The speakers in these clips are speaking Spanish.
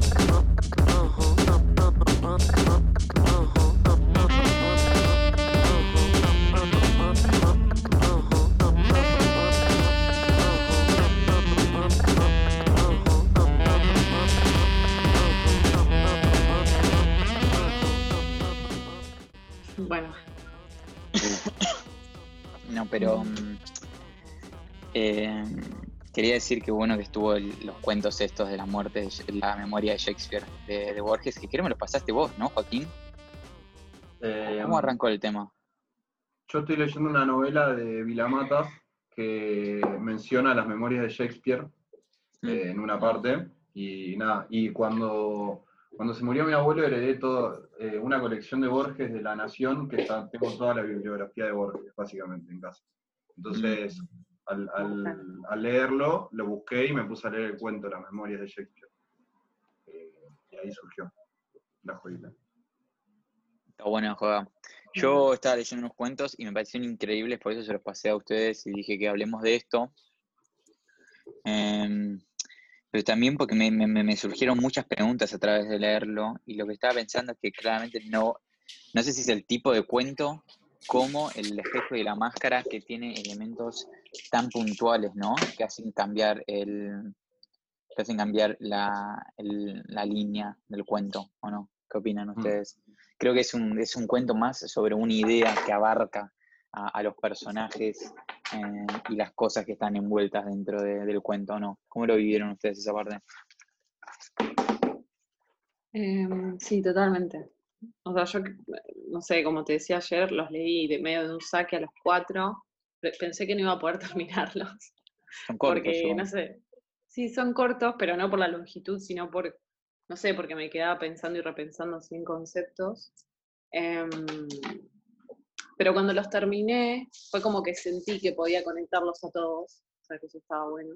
Thank you. Decir que bueno que estuvo el- los cuentos estos de la muerte, de la memoria de Shakespeare de, de Borges, que creo me los pasaste vos, ¿no, Joaquín? Eh, ¿Cómo arrancó el tema? Yo estoy leyendo una novela de Vilamatas que menciona las memorias de Shakespeare Mm. eh, en una parte. Y nada, y cuando, cuando se murió mi abuelo heredé todo, eh, una colección de Borges de La Nación, que está- tengo toda la bibliografía de Borges, básicamente, en casa. Entonces, al, al- al leerlo, lo busqué y me puse a leer el cuento, las memorias de Shakespeare. Eh, y ahí surgió la joyita. Está bueno, juega. Yo estaba leyendo unos cuentos y me parecieron increíbles, por eso se los pasé a ustedes y dije que hablemos de esto. Em, pero también porque me, me- me surgieron muchas preguntas a través de leerlo y lo que estaba pensando es que claramente no, no sé si es el tipo de cuento como el espejo y la máscara que tiene elementos tan puntuales, ¿no? Que hacen cambiar el que hacen cambiar la, el- la línea del cuento, ¿o no? ¿Qué opinan ustedes? Creo que es un, es un cuento más sobre una idea que abarca a, a los personajes eh, y las cosas que están envueltas dentro de- del cuento, ¿o no? ¿Cómo lo vivieron ustedes esa parte? Em, sí, totalmente. O sea, yo, no sé, como te decía ayer, los leí de medio de un saque a los cuatro. Pe- Pensé que no iba a poder terminarlos. Son cortos, porque, no sé, sí, son cortos, pero no por la longitud, sino por, no sé, porque me quedaba pensando y repensando sin conceptos. Em, pero cuando los terminé, fue como que sentí que podía conectarlos a todos, o sea, que eso estaba bueno,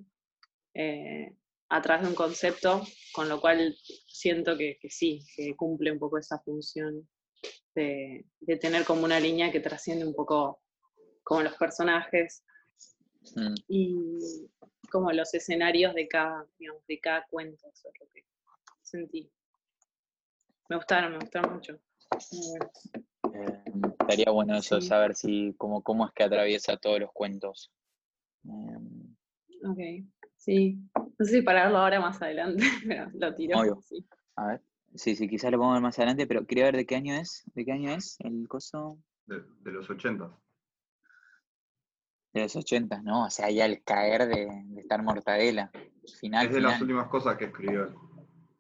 eh, a través de un concepto, con lo cual siento que, que sí, que cumple un poco esa función de, de tener como una línea que trasciende un poco como los personajes Mm. y como los escenarios de cada, digamos, de cada cuento, eso es lo que sentí. Me gustaron, me gustaron mucho. Eh, estaría bueno eso, Sí. saber si cómo, cómo es que atraviesa todos los cuentos. Em, Ok, sí. No sé si pararlo ahora más adelante, pero lo tiro. Obvio. Sí. a ver, sí, sí, quizás lo podemos ver más adelante, pero quería ver de qué año es, de qué año es el coso De, de los 80. de los 80, ¿no? O sea, ya el caer de, de estar mortadela. Final, Es de las últimas cosas que escribió él.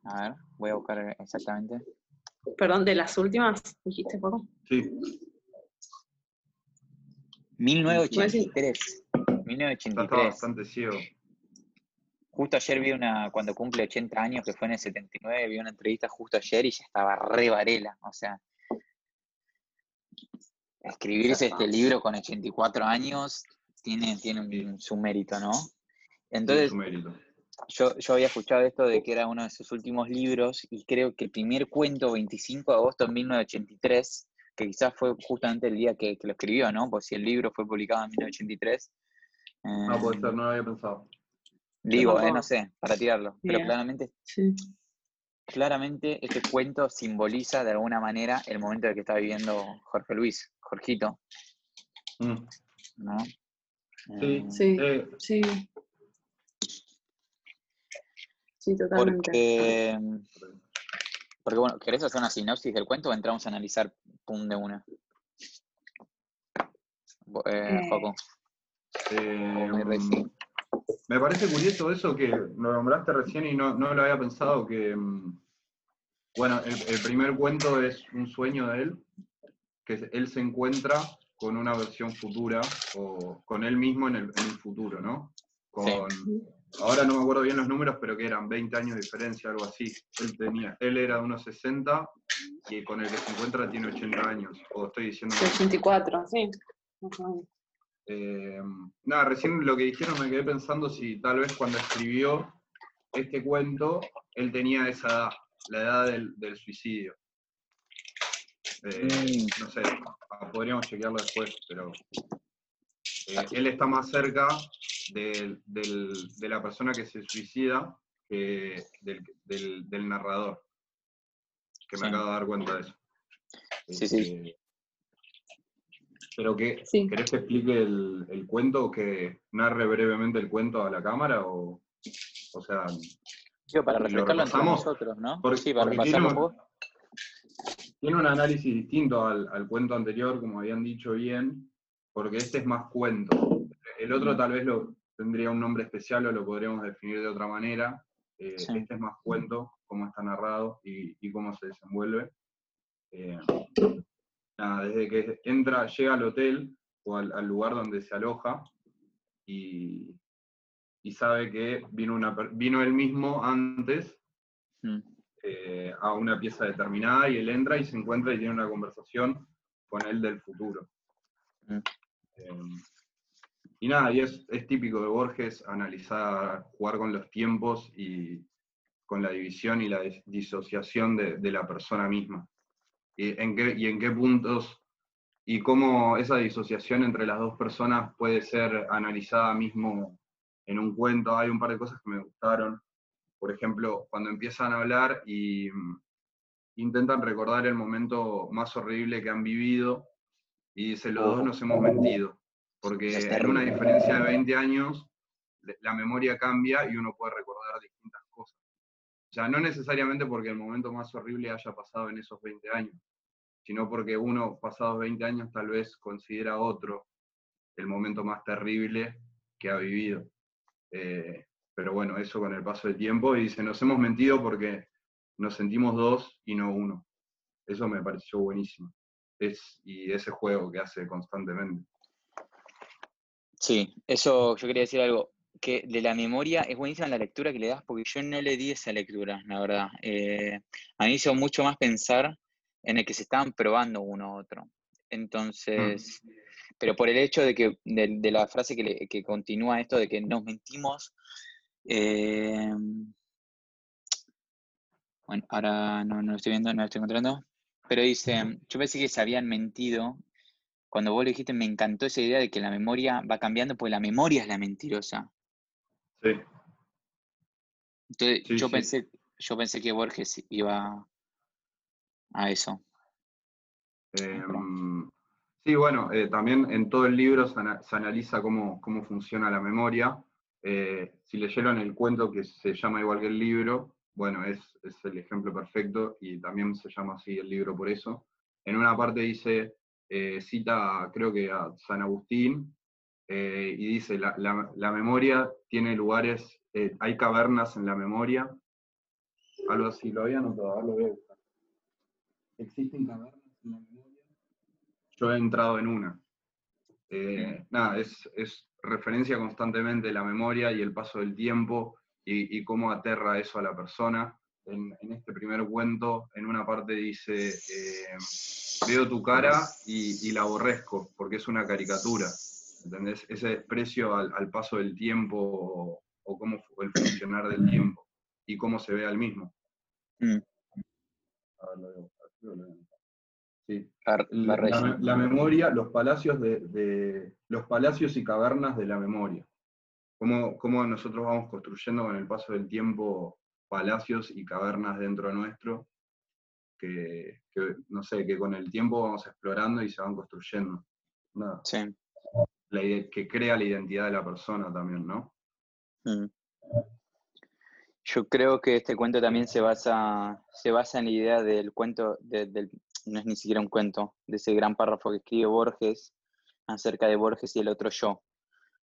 A ver, voy a buscar exactamente. Perdón, de las últimas, dijiste, poco. Sí, 1983. ya está 1983. bastante ciego. Justo ayer vi una, cuando cumple 80 años, que fue en el 79, vi una entrevista justo ayer y ya estaba re varela. O sea, escribirse este libro con 84 años tiene, tiene un- su mérito, ¿no? Entonces, su mérito. yo, yo había escuchado esto de que era uno de sus últimos libros y creo que el primer cuento, 25 de agosto de 1983, que quizás fue justamente el día que, que lo escribió, ¿no? Pues si el libro fue publicado en 1983. No, puede eh, ser, no lo había pensado. Digo, eh, no sé, para tirarlo. Pero claramente, Sí. claramente este cuento simboliza de alguna manera el momento en el que está viviendo Jorge Luis, Jorgito, Mm. ¿no? Sí, Eh, Sí, Eh, sí. Sí, totalmente. Porque, porque, bueno, ¿querés hacer una sinopsis del cuento o entramos a analizar pum de una? Eh, Eh, Joaco, eh. Me parece curioso eso que lo nombraste recién y no, no lo había pensado, que, mm, bueno, el, el primer cuento es un sueño de él, que él se encuentra con una versión futura, o con él mismo en el, en el futuro, ¿no? Con, Ahora no me acuerdo bien los números, pero que eran 20 años de diferencia, algo así. Él tenía, él era de unos 60 y con el que se encuentra tiene 80 años. O estoy diciendo. Sí, 84, sí. Eh, nada, recién lo que dijeron me quedé pensando si tal vez cuando escribió este cuento, él tenía esa edad, la edad del, del suicidio. Eh, Mm. No sé, podríamos chequearlo después, pero eh, él está más cerca del- de la persona que se suicida que del, del- del narrador. Que me Sí. acabo de dar cuenta de eso. Sí, sí. Pero que, Sí. ¿querés que explique el, el cuento, que narre brevemente el cuento a la cámara? O, o sea, Digo, para ¿Lo refrescarlo entre nosotros, ¿no? Porque- sí, para porque repasarlo un tiene un análisis distinto al, al cuento anterior, como habían dicho bien, porque este es más cuento. El otro tal vez lo tendría un nombre especial o lo podríamos definir de otra manera. Eh, Sí. Este es más cuento, cómo está narrado y, y cómo se desenvuelve. Eh, nada, desde que entra, llega al hotel o al, al lugar donde se aloja y, y sabe que vino, una, per- vino él mismo antes Mm, eh, a una pieza determinada y él entra y se encuentra y tiene una conversación con él del futuro. Mm. Eh, y nada, y es, es típico de Borges analizar, jugar con los tiempos y con la división y la dis- disociación de, de la persona misma. Y en, qué, y en qué puntos y cómo esa disociación entre las dos personas puede ser analizada mismo en un cuento. Hay un par de cosas que me gustaron por ejemplo, cuando empiezan a hablar y mm, intentan recordar el momento más horrible que han vivido, y dice, los dos nos hemos mentido, porque en una diferencia de 20 años, la memoria cambia y uno puede recordar distintas sea, no necesariamente porque el momento más horrible haya pasado en esos 20 años, sino porque uno, pasados 20 años, tal vez considera otro el momento más terrible que ha vivido. Eh, pero bueno, eso con el paso del tiempo, y dice, nos hemos mentido porque nos sentimos dos y no uno. Eso me pareció buenísimo. Es, y ese juego que hace constantemente. Sí, eso yo quería decir algo, que de la memoria es buenísima la lectura que le das, porque yo no le di esa lectura, la verdad. Eh, a mí hizo mucho más pensar en el que se estaban probando uno a otro. Entonces, pero por el hecho de que, de, de la frase que, le- que continúa esto de que nos mentimos, eh, bueno, ahora no, no lo estoy viendo, no lo estoy encontrando, pero dice, yo pensé que se habían mentido cuando vos lo dijiste, me encantó esa idea de que la memoria va cambiando, porque la memoria es la mentirosa. Sí, Entonces, Sí, yo sí. pensé, yo pensé que Borges iba a eso. Em, sí, bueno, eh, también en todo el libro se, ana- se analiza cómo, cómo funciona la memoria. Eh, si leyeron el cuento que se llama igual que el libro, bueno, es, es el ejemplo perfecto y también se llama así el libro por eso. En una parte dice, eh, cita creo que a San Agustín, eh, y dice, la, la- la memoria tiene lugares, eh, hay cavernas en la memoria, algo así, lo había anotado, ahora lo voy a buscar. ¿Existen cavernas en la memoria? Yo he entrado en una. Eh, nada, es, es referencia constantemente la memoria y el paso del tiempo y, y cómo aterra eso a la persona. En, en este primer cuento, en una parte dice, veo tu cara y, y la aborrezco porque es una caricatura. ¿Entendés? Ese desprecio al, al paso del tiempo o, o cómo el funcionar del tiempo y cómo se ve al mismo. Mm, A ver, lo lo. Sí, la, la- la memoria, los palacios de, de- los palacios y cavernas de la memoria. Cómo, cómo nosotros vamos construyendo con el paso del tiempo palacios y cavernas dentro nuestro, que, que, no sé, que con el tiempo vamos explorando y se van construyendo. Nada, Sí. Que crea la identidad de la persona también, ¿no? mm. Yo creo que este cuento también se basa, se basa en la idea del cuento, de- del, no es ni siquiera un cuento, de ese gran párrafo que escribe Borges acerca de Borges y el otro yo.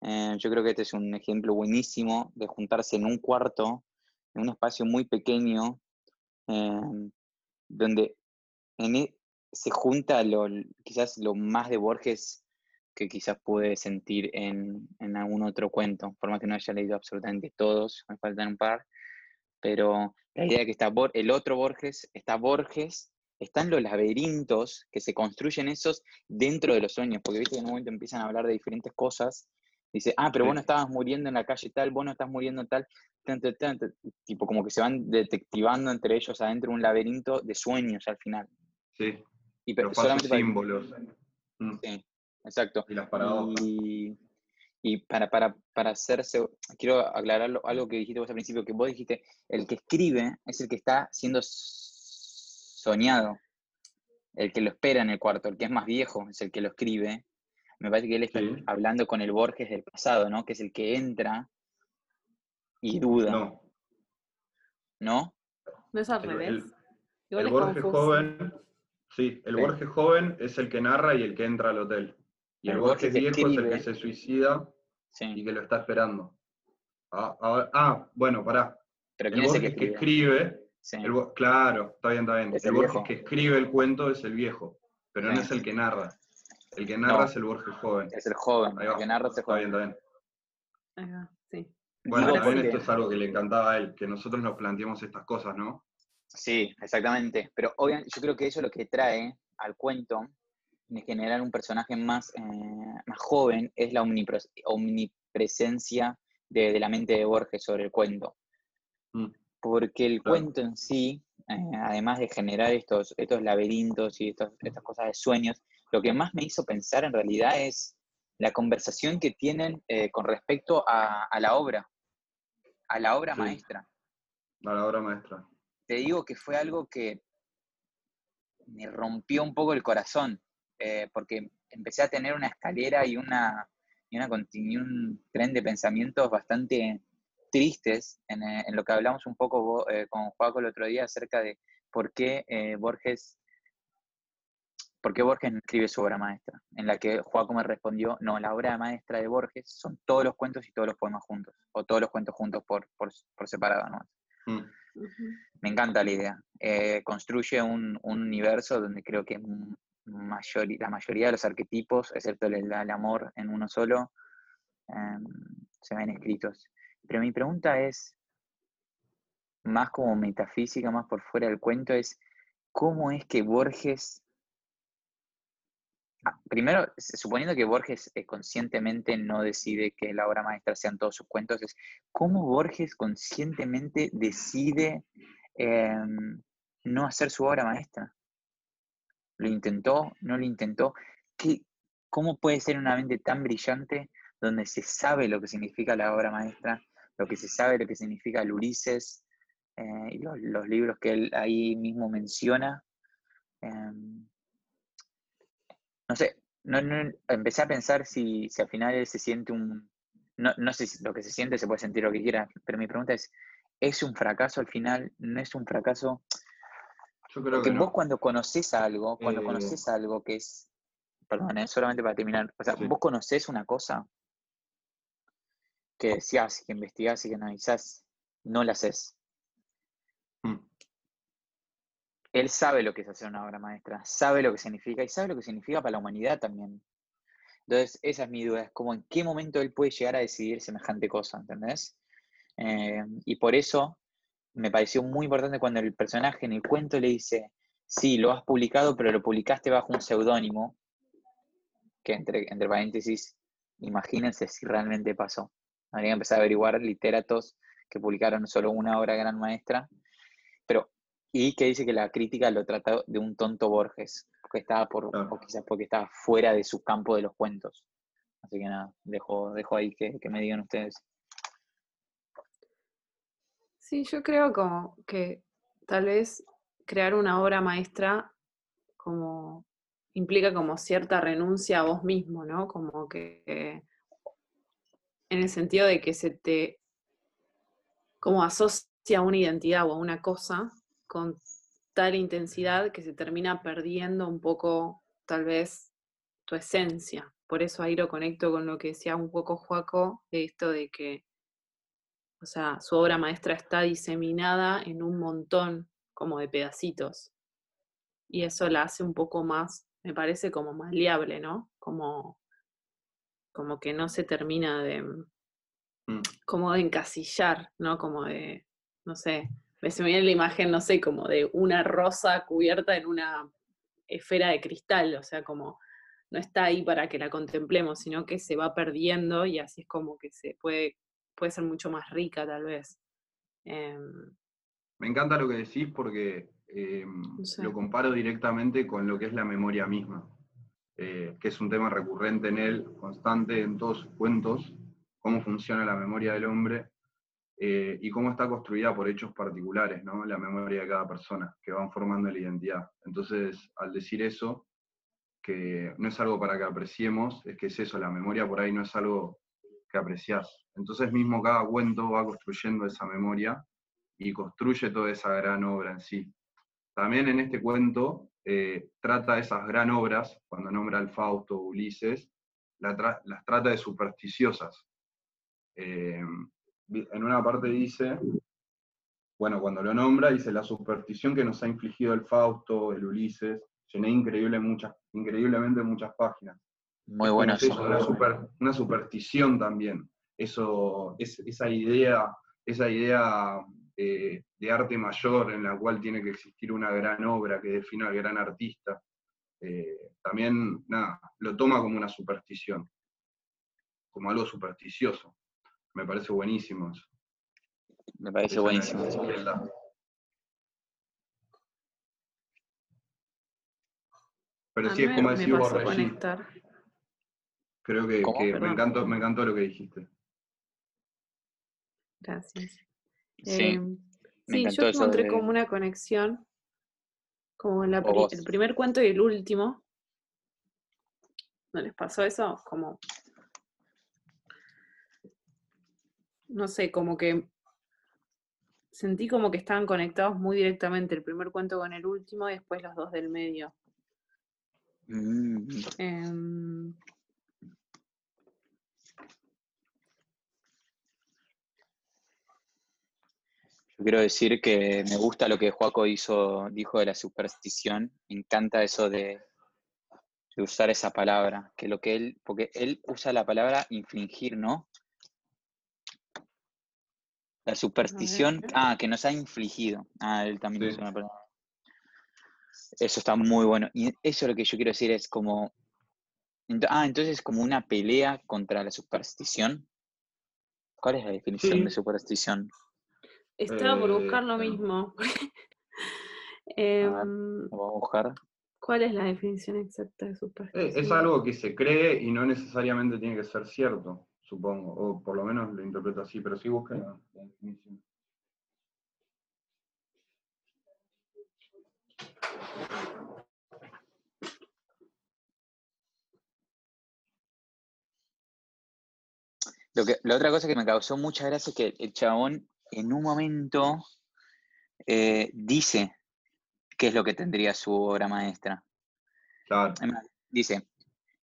Eh, yo creo que este es un ejemplo buenísimo de juntarse en un cuarto, en un espacio muy pequeño, eh, donde en e- se junta lo, quizás lo más de Borges que quizás pude sentir en, en algún otro cuento, por más que no haya leído absolutamente todos, me faltan un par, pero la idea de que está el otro Borges, está Borges, están los laberintos que se construyen esos dentro de los sueños, porque viste que en un momento empiezan a hablar de diferentes cosas, dice, ah, pero vos no estabas muriendo en la calle tal, vos no estás muriendo tal, tan, tan, tan, tan", tipo como que se van detectivando entre ellos adentro de un laberinto de sueños al final. Sí, Y pero solamente para- símbolos. Mm, Sí, exacto. y las paradojas. Y, Y para, para, para hacerse, quiero aclarar algo que dijiste vos al principio, que vos dijiste, el que escribe es el que está siendo soñado, el que lo espera en el cuarto, el que es más viejo es el que lo escribe. Me parece que él está hablando con el Borges del pasado, ¿no? Que es el que entra y duda. No. ¿No? No es al revés. El, Borges joven, sí, el Borges joven es el que narra y el que entra al hotel. Y el, Borges, viejo es el que se suicida y que lo está esperando. Ah, ah, ah bueno, pará. ¿Pero el Borges que escribe, claro, está bien, está bien. el, Borges que escribe el cuento es el viejo, pero no es el que narra. El que narra es el Borges joven. Es el joven, el que narra es el joven. Está bien, está bien. sí. Bueno, también esto es algo que le encantaba a él, que nosotros nos planteemos estas cosas, ¿no? Sí, exactamente. Pero obviamente yo creo que eso lo que trae al cuento de generar un personaje más, eh, más joven es la omnipresencia de, la mente de Borges sobre el cuento. Mm. Porque el cuento en sí, eh, además de generar estos, estos laberintos y estas cosas de sueños, lo que más me hizo pensar en realidad es la conversación que tienen eh, con respecto a, la obra, a la obra maestra. A la obra maestra. Te digo que fue algo que me rompió un poco el corazón, eh, porque empecé a tener una escalera y, una, y, una, un tren de pensamientos bastante tristes en, eh, lo que hablamos un poco eh, con Juaco el otro día acerca de por qué Borges ¿por qué Borges no escribe su obra maestra? En la que Juaco me respondió, no, la obra maestra de Borges son todos los cuentos y todos los poemas juntos, o todos los cuentos juntos por, por, separado, ¿no? Mm. Me encanta la idea. construye un, un, universo donde creo que la mayoría de los arquetipos, excepto el, amor en uno solo, em, se ven escritos. Pero mi pregunta es, más como metafísica, más por fuera del cuento, es cómo es que Borges, ah, primero, suponiendo que Borges eh, conscientemente no decide que la obra maestra sean todos sus cuentos, es cómo Borges conscientemente decide em, no hacer su obra maestra. ¿Lo intentó? ¿No lo intentó? ¿Qué, ¿Cómo puede ser una mente tan brillante donde se sabe lo que significa la obra maestra, lo que se sabe lo que significa el Ulises eh, y los, libros que él ahí mismo menciona? Em, no sé, no, empecé a pensar si, si al final él se siente un... No, no sé si lo que se siente se puede sentir lo que quiera, pero mi pregunta es, ¿es un fracaso al final? ¿No es un fracaso? Porque vos cuando conoces algo, cuando eh, conoces algo que es, perdón, eh, solamente para terminar, o sea, vos conoces una cosa que decías, que investigás y que analizás, no la haces. Hmm. Él sabe lo que es hacer una obra maestra, sabe lo que significa y sabe lo que significa para la humanidad también. Entonces, esa es mi duda, es como en qué momento él puede llegar a decidir semejante cosa, ¿entendés? Eh, y por eso me pareció muy importante cuando el personaje en el cuento le dice, sí, lo has publicado, pero lo publicaste bajo un seudónimo, que entre, entre paréntesis, imagínense si realmente pasó. Habría que empezar a averiguar literatos que publicaron solo una obra gran maestra, pero, y que dice que la crítica lo trata de un tonto Borges, porque estaba por, o quizás porque estaba fuera de su campo de los cuentos. Así que nada, dejo, dejo ahí que me digan ustedes. Sí, yo creo como que tal vez crear una obra maestra como implica como cierta renuncia a vos mismo, ¿no? Como que en el sentido de que se te como asocia una identidad o a una cosa con tal intensidad que se termina perdiendo un poco tal vez tu esencia. Por eso ahí lo conecto con lo que decía un poco Joaco, de esto de que o sea, su obra maestra está diseminada en un montón como de pedacitos. Y eso la hace un poco más, me parece como maleable, ¿no? Como, como que no se termina de, mm. como de encasillar, ¿no? Como de, no sé, me se me viene la imagen, no sé, como de una rosa cubierta en una esfera de cristal, o sea, como no está ahí para que la contemplemos, sino que se va perdiendo y así es como que se puede puede ser mucho más rica tal vez. Em, Me encanta lo que decís porque em, lo comparo directamente con lo que es la memoria misma. eh, que es un tema recurrente en él, constante en todos sus cuentos, cómo funciona la memoria del hombre eh, y cómo está construida por hechos particulares, ¿no? la memoria de cada persona, que van formando la identidad. Entonces, al decir eso, que no es algo para que apreciemos, es que es eso, la memoria por ahí no es algo que apreciás. Entonces mismo cada cuento va construyendo esa memoria y construye toda esa gran obra en sí. También en este cuento eh, trata esas gran obras, cuando nombra al Fausto Ulises, las trata de supersticiosas. Eh, en una parte dice, bueno, cuando lo nombra, dice la superstición que nos ha infligido el Fausto, el Ulises, llené increíble muchas, increíblemente muchas páginas. Muy bueno eso. Una, superstición también. Eso, es, esa idea, esa idea eh, de arte mayor en la cual tiene que existir una gran obra que defina al gran artista. Eh, también, nada, lo toma como una superstición, como algo supersticioso. Me parece buenísimo eso. Me parece buenísimo. Pero sí es como decir Borrelli. Creo que, me, encantó, me encantó lo que dijiste. Gracias. Sí, em, yo encontré como una conexión, como el primer cuento y el último. ¿No les pasó eso? Como, no sé, como que sentí como que estaban conectados muy directamente el primer cuento con el último y después los dos del medio. Mm. Quiero decir que me gusta lo que Joaco hizo, dijo de la superstición. Me encanta eso de, usar esa palabra. Que lo que él, porque él usa la palabra infringir, ¿no? La superstición, ah, que nos ha infligido. Ah, él también usa una palabra. Eso está muy bueno. Y eso lo que yo quiero decir es como. Ah, entonces es como una pelea contra la superstición. ¿Cuál es la definición de superstición? Estaba por buscar lo eh, mismo. Em, vamos a buscar. ¿Cuál es la definición exacta de superstición? Es, algo que se cree y no necesariamente tiene que ser cierto, supongo. O por lo menos lo interpreto así, pero sí busca la definición. la otra cosa que me causó mucha gracia es que el chabón en un momento eh, dice qué es lo que tendría su obra maestra. Claro. Dice,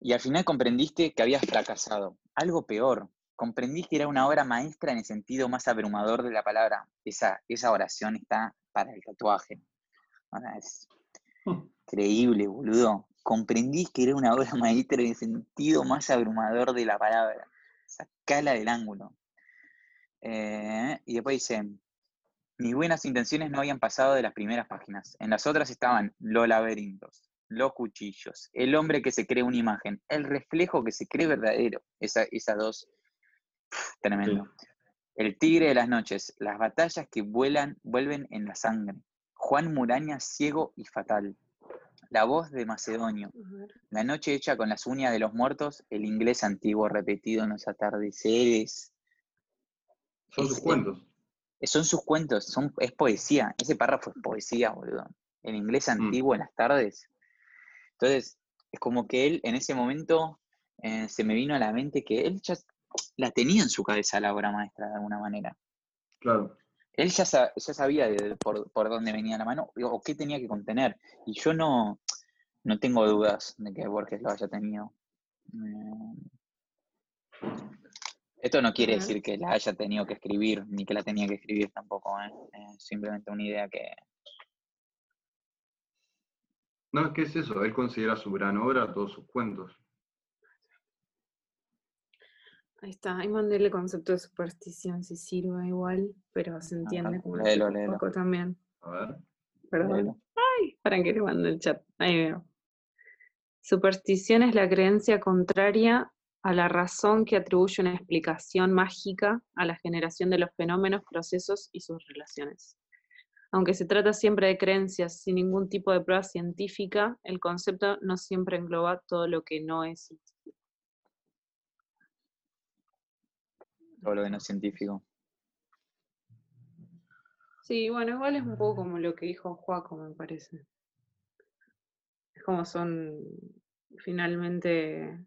y al final comprendiste que habías fracasado. Algo peor, comprendí que era una obra maestra en el sentido más abrumador de la palabra. Esa, esa oración está para el tatuaje. es increíble, boludo. Comprendí que era una obra maestra en el sentido más abrumador de la palabra. Sacala del ángulo. Eh, y después dice, mis buenas intenciones no habían pasado de las primeras páginas. En las otras estaban los laberintos, los cuchillos, el hombre que se cree una imagen, el reflejo que se cree verdadero. esas dos, tremendo. El tigre de las noches, las batallas que vuelan, vuelven en la sangre. Juan Muraña ciego y fatal. La voz de Macedonio. La noche hecha con las uñas de los muertos, el inglés antiguo repetido en los atardeceres. Son sus cuentos. Son sus cuentos, son, es poesía. Ese párrafo es poesía, boludo. En inglés mm. antiguo, en las tardes. Entonces, es como que él en ese momento eh, se me vino a la mente que él ya la tenía en su cabeza la obra maestra de alguna manera. Claro. Él ya, ya sabía por, dónde venía la mano o qué tenía que contener. Y yo no, no tengo dudas de que Borges lo haya tenido. Eh, esto no quiere decir que la haya tenido que escribir, ni que la tenía que escribir tampoco, ¿eh? es simplemente una idea que... No, ¿qué es eso? Él considera su gran obra todos sus cuentos. Ahí está, ahí mandé el concepto de superstición, si sirve igual, pero se entiende como un poco también. A ver. Perdón. Ay, para que le mando el chat. Ahí veo. Superstición es la creencia contraria a la razón que atribuye una explicación mágica a la generación de los fenómenos, procesos y sus relaciones. Aunque se trata siempre de creencias sin ningún tipo de prueba científica, el concepto no siempre engloba todo lo que no es científico. Todo lo que no es científico. Sí, bueno, igual es un poco como lo que dijo Juaco, me parece. Es como son finalmente,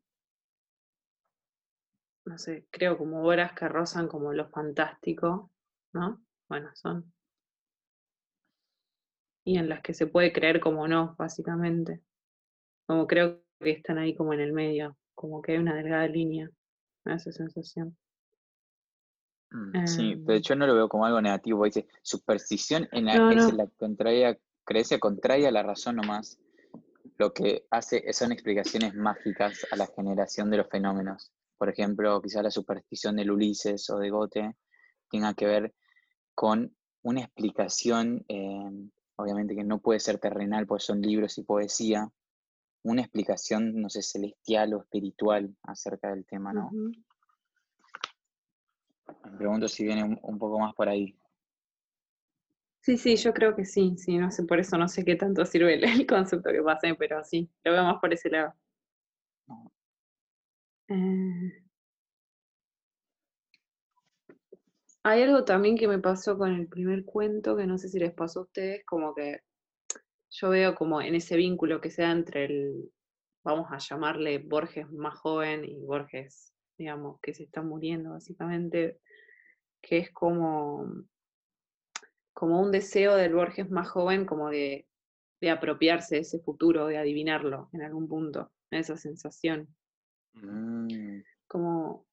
no sé, creo como obras que rozan como lo fantástico, ¿no? Bueno, son y en las que se puede creer como no, básicamente. Como creo que están ahí como en el medio, como que hay una delgada línea, me esa sensación. Mm, sí, pero Em. yo no lo veo como algo negativo. Dice, superstición en la, No, es no. la contraria, creencia contraria a la razón nomás. Lo que hace son explicaciones mágicas a la generación de los fenómenos. Por ejemplo, quizás la superstición del Ulises o de Gote tenga que ver con una explicación, eh, obviamente que no puede ser terrenal, porque son libros y poesía, una explicación, no sé, celestial o espiritual acerca del tema, ¿no? Me pregunto si viene un, un poco más por ahí. Sí, sí, yo creo que sí, sí, no sé, por eso no sé qué tanto sirve el, el concepto que pasé, pero sí, lo veo más por ese lado. Eh, Hay algo también que me pasó con el primer cuento, que no sé si les pasó a ustedes, como que yo veo como en ese vínculo que sea entre el, vamos a llamarle Borges más joven y Borges, digamos, que se está muriendo básicamente, que es como, como un deseo del Borges más joven como de, de apropiarse de ese futuro, de adivinarlo en algún punto, esa sensación Mm, como,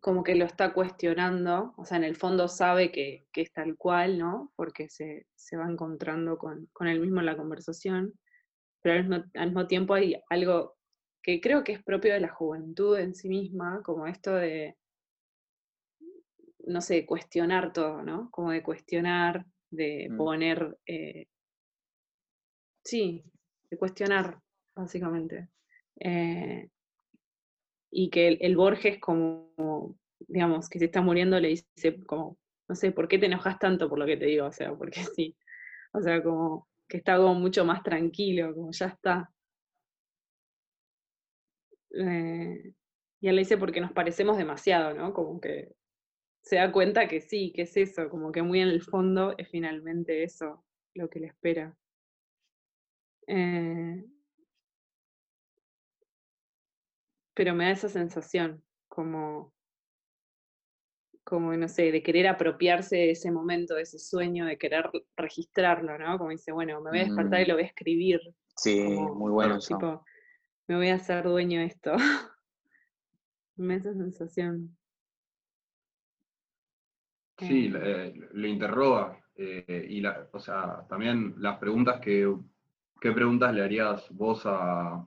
como que lo está cuestionando, o sea, en el fondo sabe que, que es tal cual, ¿no? Porque se, se va encontrando con, con él mismo en la conversación, pero al mismo, al mismo tiempo hay algo que creo que es propio de la juventud en sí misma, como esto de, no sé, cuestionar todo, ¿no? Como de cuestionar, de Mm. poner, eh, sí, de cuestionar, básicamente. Eh, y que el, Borges como, digamos, que se está muriendo le dice como, no sé, ¿por qué te enojas tanto por lo que te digo? O sea, porque sí. O sea, como que está como mucho más tranquilo, como ya está. Eh, y él le dice porque nos parecemos demasiado, ¿no? Como que se da cuenta que sí, que es eso, como que muy en el fondo es finalmente eso lo que le espera. Eh, pero me da esa sensación, como, como, no sé, de querer apropiarse de ese momento, de ese sueño, de querer registrarlo, ¿no? Como dice, bueno, me voy a despertar y Mm. lo voy a escribir, sí, como, muy bueno Claro, eso. tipo, me voy a hacer dueño de esto. me da esa sensación. Sí, Eh, le, le interroga. eh, y la, o sea, también las preguntas que, ¿qué preguntas le harías vos a,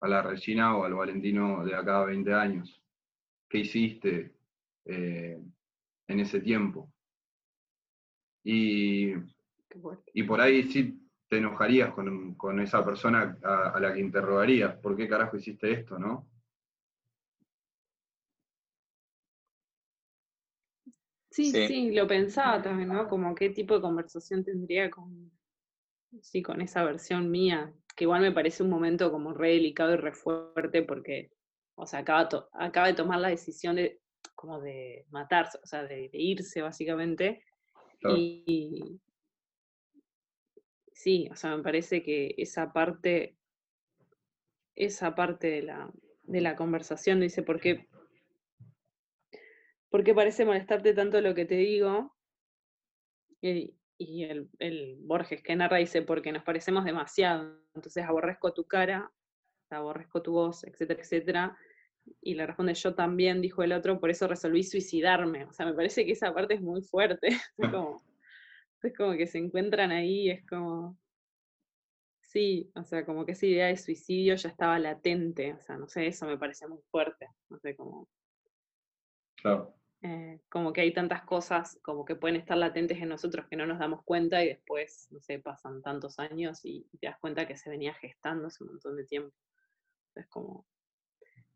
a la Regina o al Valentino de acá a 20 años? ¿Qué hiciste eh, en ese tiempo? Y, y por ahí sí te enojarías con, con esa persona a, a la que interrogarías. ¿Por qué carajo hiciste esto, no? Sí, Sí. sí, lo pensaba también, ¿no? Como qué tipo de conversación tendría con, sí, con esa versión mía, que igual me parece un momento como re delicado y re fuerte porque, o sea, acaba, to- acaba de tomar la decisión de, como de matarse, o sea, de, de irse básicamente, Claro. y sí, o sea, me parece que esa parte, esa parte de la, de la conversación dice, ¿por qué, ¿por qué parece molestarte tanto lo que te digo? Y, y el, el Borges que narra dice, porque nos parecemos demasiado, entonces aborrezco tu cara, aborrezco tu voz, etcétera, etcétera. Y le responde, yo también, dijo el otro, por eso resolví suicidarme. O sea, me parece que esa parte es muy fuerte. Es como, es como que se encuentran ahí, es como, sí, o sea, como que esa idea de suicidio ya estaba latente. O sea, no sé, eso me parece muy fuerte. No sé, como, Claro. Eh, como que hay tantas cosas como que pueden estar latentes en nosotros que no nos damos cuenta y después, no sé, pasan tantos años y te das cuenta que se venía gestando hace un montón de tiempo. Es como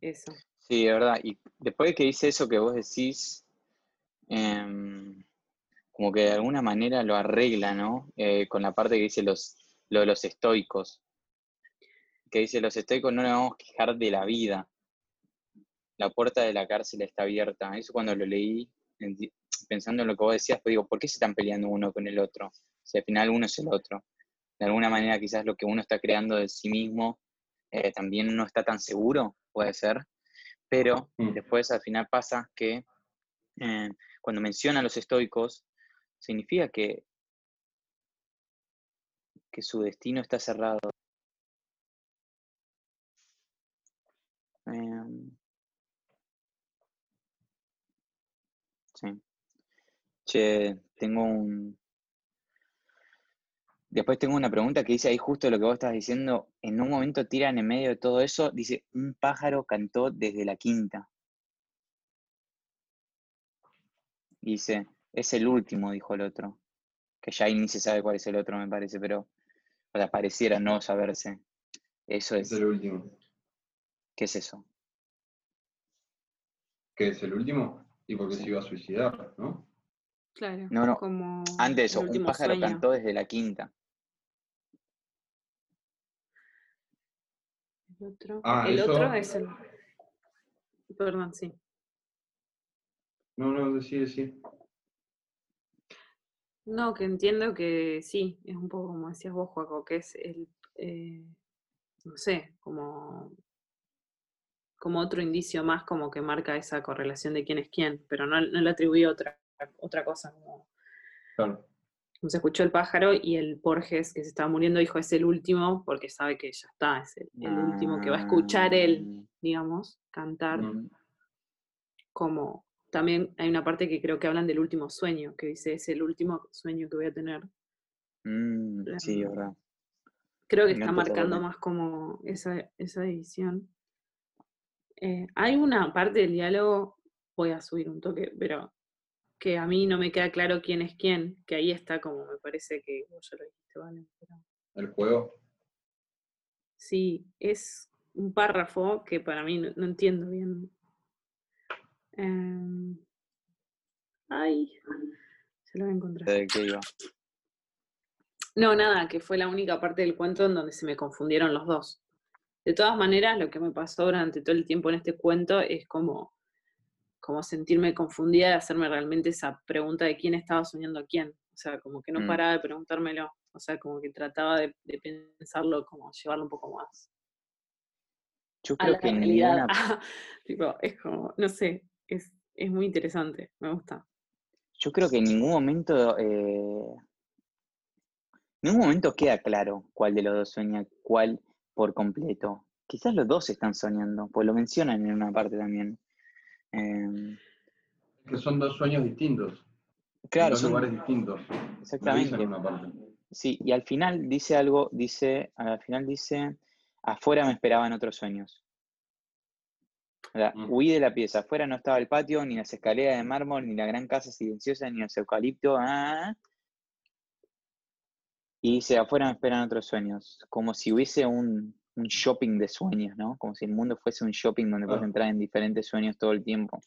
eso. Sí, de verdad. Y después de que dice eso que vos decís, em, como que de alguna manera lo arregla, ¿no? Eh, con la parte que dice los, lo de los estoicos. Que dice, los estoicos no nos vamos a quejar de la vida. La puerta de la cárcel está abierta. Eso cuando lo leí, pensando en lo que vos decías, pues digo, ¿por qué se están peleando uno con el otro? Si al final uno es el otro. De alguna manera quizás lo que uno está creando de sí mismo eh, también no está tan seguro, puede ser. Pero mm. después al final pasa que eh, cuando menciona a los estoicos, significa que, que su destino está cerrado. Em, sí. Che, tengo un... Después tengo una pregunta que dice ahí justo lo que vos estás diciendo. En un momento tiran en medio de todo eso, dice, un pájaro cantó desde la quinta. Dice, es el último, dijo el otro. Que ya ahí ni se sabe cuál es el otro, me parece, pero o pareciera no saberse. Eso es. Es el último. ¿Qué es eso? ¿Qué es el último? Y porque se iba a suicidar, ¿no? Claro. No, no. Como Antes eso, un pájaro cantó desde la quinta. El otro, ah, el otro es el. Perdón, sí. No, no, sí, sí. No, que entiendo que sí, es un poco como decías vos, Juaco, que es el, eh, no sé, como, como otro indicio más como que marca esa correlación de quién es quién, pero no, no le atribuí otra, otra cosa. Como, claro. se escuchó el pájaro y el Borges que se estaba muriendo dijo es el último porque sabe que ya está, es el, último que va a escuchar él, ah. digamos, cantar mm. como también hay una parte que creo que hablan del último sueño, que dice, es el último sueño que voy a tener. Mm, sí, verdad. Creo que está marcando más como esa, esa edición. Eh, hay una parte del diálogo, voy a subir un toque, pero que a mí no me queda claro quién es quién, que ahí está como me parece que vos ya lo dijiste, ¿vale? ¿El juego? Sí, es un párrafo que para mí no entiendo bien Em, ay, se lo voy a encontrar. No, nada, que fue la única parte del cuento en donde se me confundieron los dos. De todas maneras, lo que me pasó durante todo el tiempo en este cuento es como, como sentirme confundida de hacerme realmente esa pregunta de quién estaba soñando a quién. O sea, como que no mm. paraba de preguntármelo. O sea, como que trataba de, pensarlo, como llevarlo un poco más. Yo creo que ninguna... tipo, es como, no sé, es, muy interesante, me gusta. Yo creo que en ningún momento, eh, ningún momento queda claro cuál de los dos sueña cuál por completo. Quizás los dos están soñando, pues lo mencionan en una parte también. Em, que son dos sueños distintos. Claro. Dos lugares distintos. Exactamente. Sí, y al final dice algo, dice, al final dice, afuera me esperaban otros sueños. Mm. Huí de la pieza. Afuera no estaba el patio, ni las escaleras de mármol, ni la gran casa silenciosa, ni los eucaliptos. Ah. Y dice, afuera me esperan otros sueños. Como si hubiese un, shopping de sueños, ¿no? Como si el mundo fuese un shopping donde puedes entrar en diferentes sueños todo el tiempo.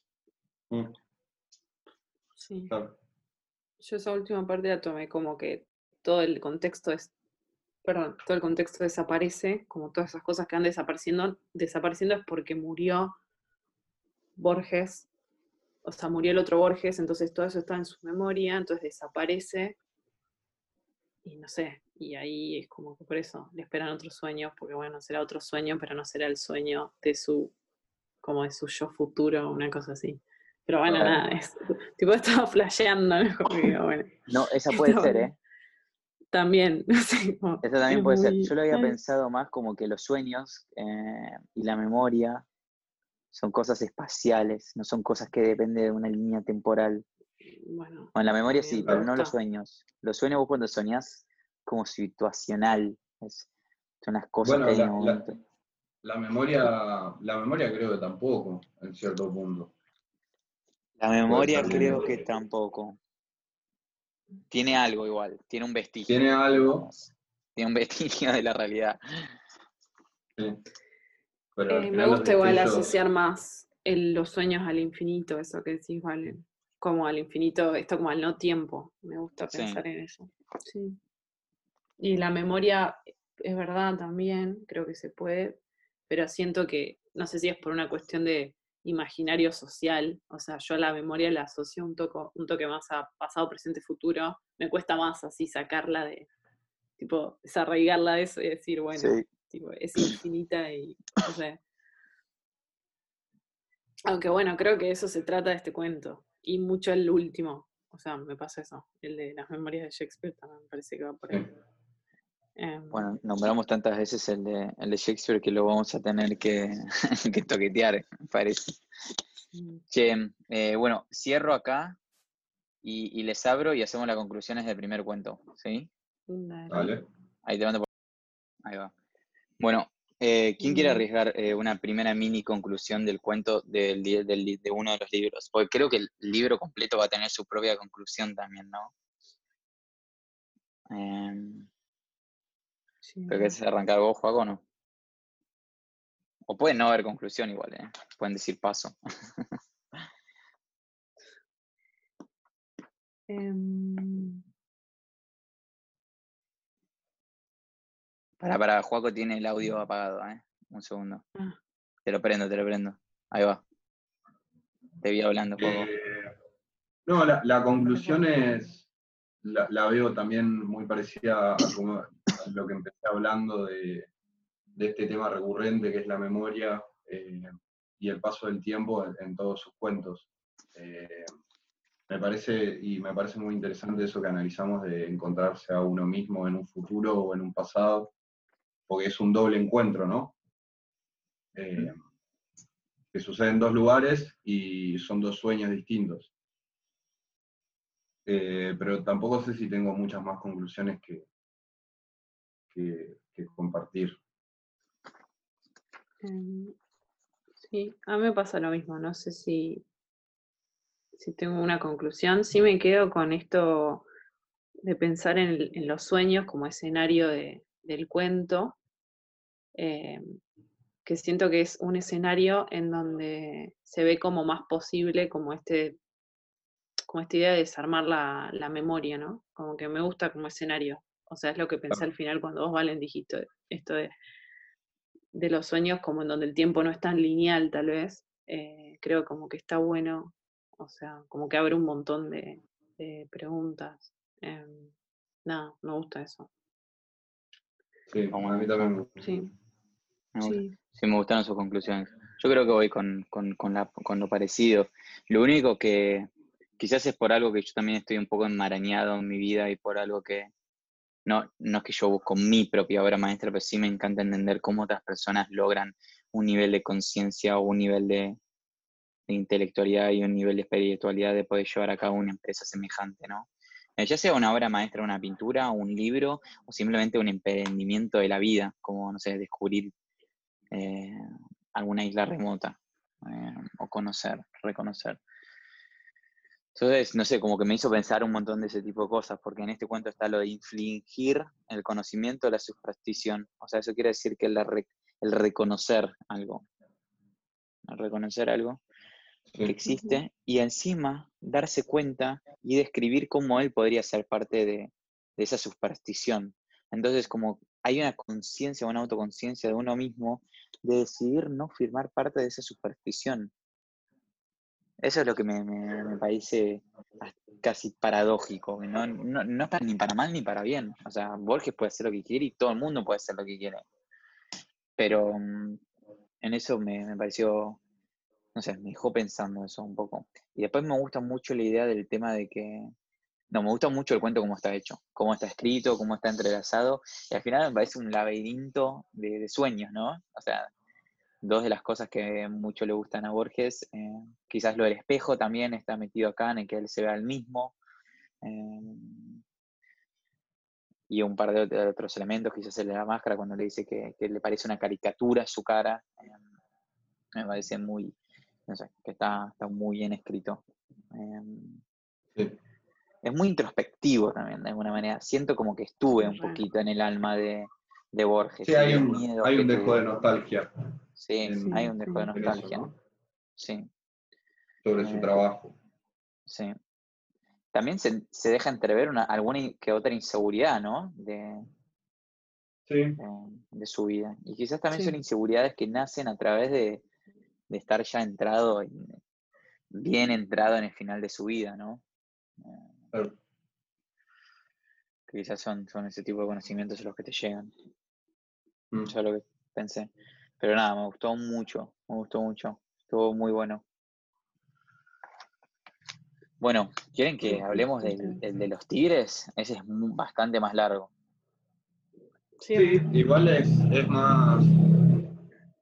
Mm. Sí. Yo esa última parte la tomé como que todo el contexto es perdón, todo el contexto desaparece, como todas esas cosas que han desapareciendo, desapareciendo es porque murió Borges, o sea, murió el otro Borges, entonces todo eso está en su memoria, entonces desaparece y no sé, y ahí es como que por eso le esperan otros sueños, porque bueno, será otro sueño, pero no será el sueño de su, como de su yo futuro, una cosa así. Pero bueno, nada, es, tipo estaba flasheando, ¿no? esa puede ser, ¿eh? También, no sé. Esa también puede ser. Yo lo había pensado más como que los sueños eh, y la memoria son cosas espaciales, no son cosas que dependen de una línea temporal. Bueno, en la memoria sí, pero no los sueños. Los sueños vos cuando soñás como situacional, son las cosas que hay en momento. La, memoria, la memoria creo que tampoco, en cierto punto. La memoria creo que tampoco. Tiene algo igual, tiene un vestigio. Tiene algo. Tiene un vestigio de la realidad. Sí. Eh, me gusta igual asociar más los sueños al infinito, eso que decís, Vale. como al infinito, esto como al no tiempo. Me gusta Sí. pensar en eso. Sí. Y la memoria, es verdad también, creo que se puede, pero siento que, no sé si es por una cuestión de imaginario social, o sea, yo la memoria la asocio un, toco, un toque más a pasado, presente, futuro, me cuesta más así sacarla de, tipo, desarraigarla de eso y decir, bueno, Sí. tipo, es infinita y, no sé. Aunque bueno, creo que eso se trata de este cuento, y mucho el último, o sea, me pasa eso, el de las memorias de Shakespeare también me parece que va por ahí. Sí. Em, Bueno, nombramos tantas veces el de, el de Shakespeare que lo vamos a tener que, que toquetear, me parece. Che, eh, bueno, cierro acá y, y les abro y hacemos las conclusiones del primer cuento, ¿sí? dale. Dale. Ahí te mando por... Ahí va. Bueno, eh, ¿quién quiere arriesgar eh, una primera mini conclusión del cuento del, del de uno de los libros? Porque creo que el libro completo va a tener su propia conclusión también, ¿no? Sí, ¿Pero querés arrancar vos, Juaco, o no? O puede no haber conclusión igual, ¿eh? Pueden decir paso. em, Para, para, Juaco tiene el audio apagado, ¿eh? Un segundo. Ah. Te lo prendo, te lo prendo. Ahí va. Te vi hablando, Juaco. Eh, no, la, la conclusión es, la, la veo también muy parecida a, como- lo que empecé hablando de, este tema recurrente que es la memoria eh, y el paso del tiempo en, todos sus cuentos. Eh, me parece, y me parece muy interesante eso que analizamos de encontrarse a uno mismo en un futuro o en un pasado, porque es un doble encuentro, ¿no? Eh, que sucede en dos lugares y son dos sueños distintos. Pero tampoco sé si tengo muchas más conclusiones que, que, compartir. em, sí, a mí me pasa lo mismo, no sé si, si tengo una conclusión, sí me quedo con esto de pensar en, los sueños como escenario de- del cuento, em, que siento que es un escenario en donde se ve como más posible como este como esta idea de desarmar la, la memoria, ¿no? Como que me gusta como escenario. O sea, es lo que pensé al final cuando vos, Valen, dijiste esto de, de los sueños como en donde el tiempo no es tan lineal, tal vez. eh, creo como que está bueno, o sea, como que abre un montón de, de preguntas. em, nada, me gusta eso. Sí, Como- a mí también. Sí. Me. Sí. Sí, me gustaron sus conclusiones. Yo creo que voy con, con, con la- con lo parecido. Lo único que quizás es por algo que yo también estoy un poco enmarañado en mi vida y por algo que no, no es que yo busco mi propia obra maestra, pero sí me encanta entender cómo otras personas logran un nivel de conciencia o un nivel de, intelectualidad y un nivel de espiritualidad de poder llevar a cabo una empresa semejante, ¿no? Eh, ya sea una obra maestra, una pintura, un libro o simplemente un emprendimiento de la vida, como, no sé, descubrir eh, alguna isla remota eh, o conocer, reconocer. Entonces, no sé, como que me hizo pensar un montón de ese tipo de cosas, porque en este cuento está lo de infligir el conocimiento, la superstición. O sea, eso quiere decir que el, re- el reconocer algo, el reconocer algo que existe y encima darse cuenta y describir cómo él podría ser parte de, de esa superstición. Entonces, como hay una conciencia, una autoconciencia de uno mismo de decidir no firmar parte de esa superstición. Eso es lo que me, me- me parece as- casi paradójico, no, no, no es para- ni para mal ni para bien. O sea, Borges puede hacer lo que quiere y todo el mundo puede hacer lo que quiere. Pero mm, en eso me, me pareció, no sé, me dejó pensando eso un poco. Y después me gusta mucho la idea del tema de que, no, me gusta mucho el cuento cómo está hecho, cómo está escrito, cómo está entrelazado, y al final me parece un laberinto de, de sueños, ¿no? O sea, dos de las cosas que mucho le gustan a Borges, eh, quizás lo del espejo también está metido acá, en el que él se ve al mismo, eh, y un par de, ot- de otros elementos, quizás el de la máscara, cuando le dice que, que le parece una caricatura su cara, eh, me parece muy, no sé, que está, está muy bien escrito. Eh, Sí. es muy introspectivo también, de alguna manera. Siento como que estuve un poquito en el alma de, de Borges. Sí, hay un, hay un dejo de nostalgia Sí, hay un dejo de nostalgia. ¿no? Sí. Sobre su Eh, trabajo. Sí. También se, se deja entrever una, alguna que otra inseguridad, ¿no? De, Sí, de su vida. Y quizás también son inseguridades que nacen a través de, de estar ya entrado, en- bien entrado en el final de su vida, ¿no? Claro. quizás son, son ese tipo de conocimientos los que te llegan. Mm. Eso es lo que pensé. Pero nada, me gustó mucho, me gustó mucho. Estuvo muy bueno. Bueno, ¿quieren que hablemos del, de los tigres? Ese es bastante más largo. Sí, Sí, igual es, es más.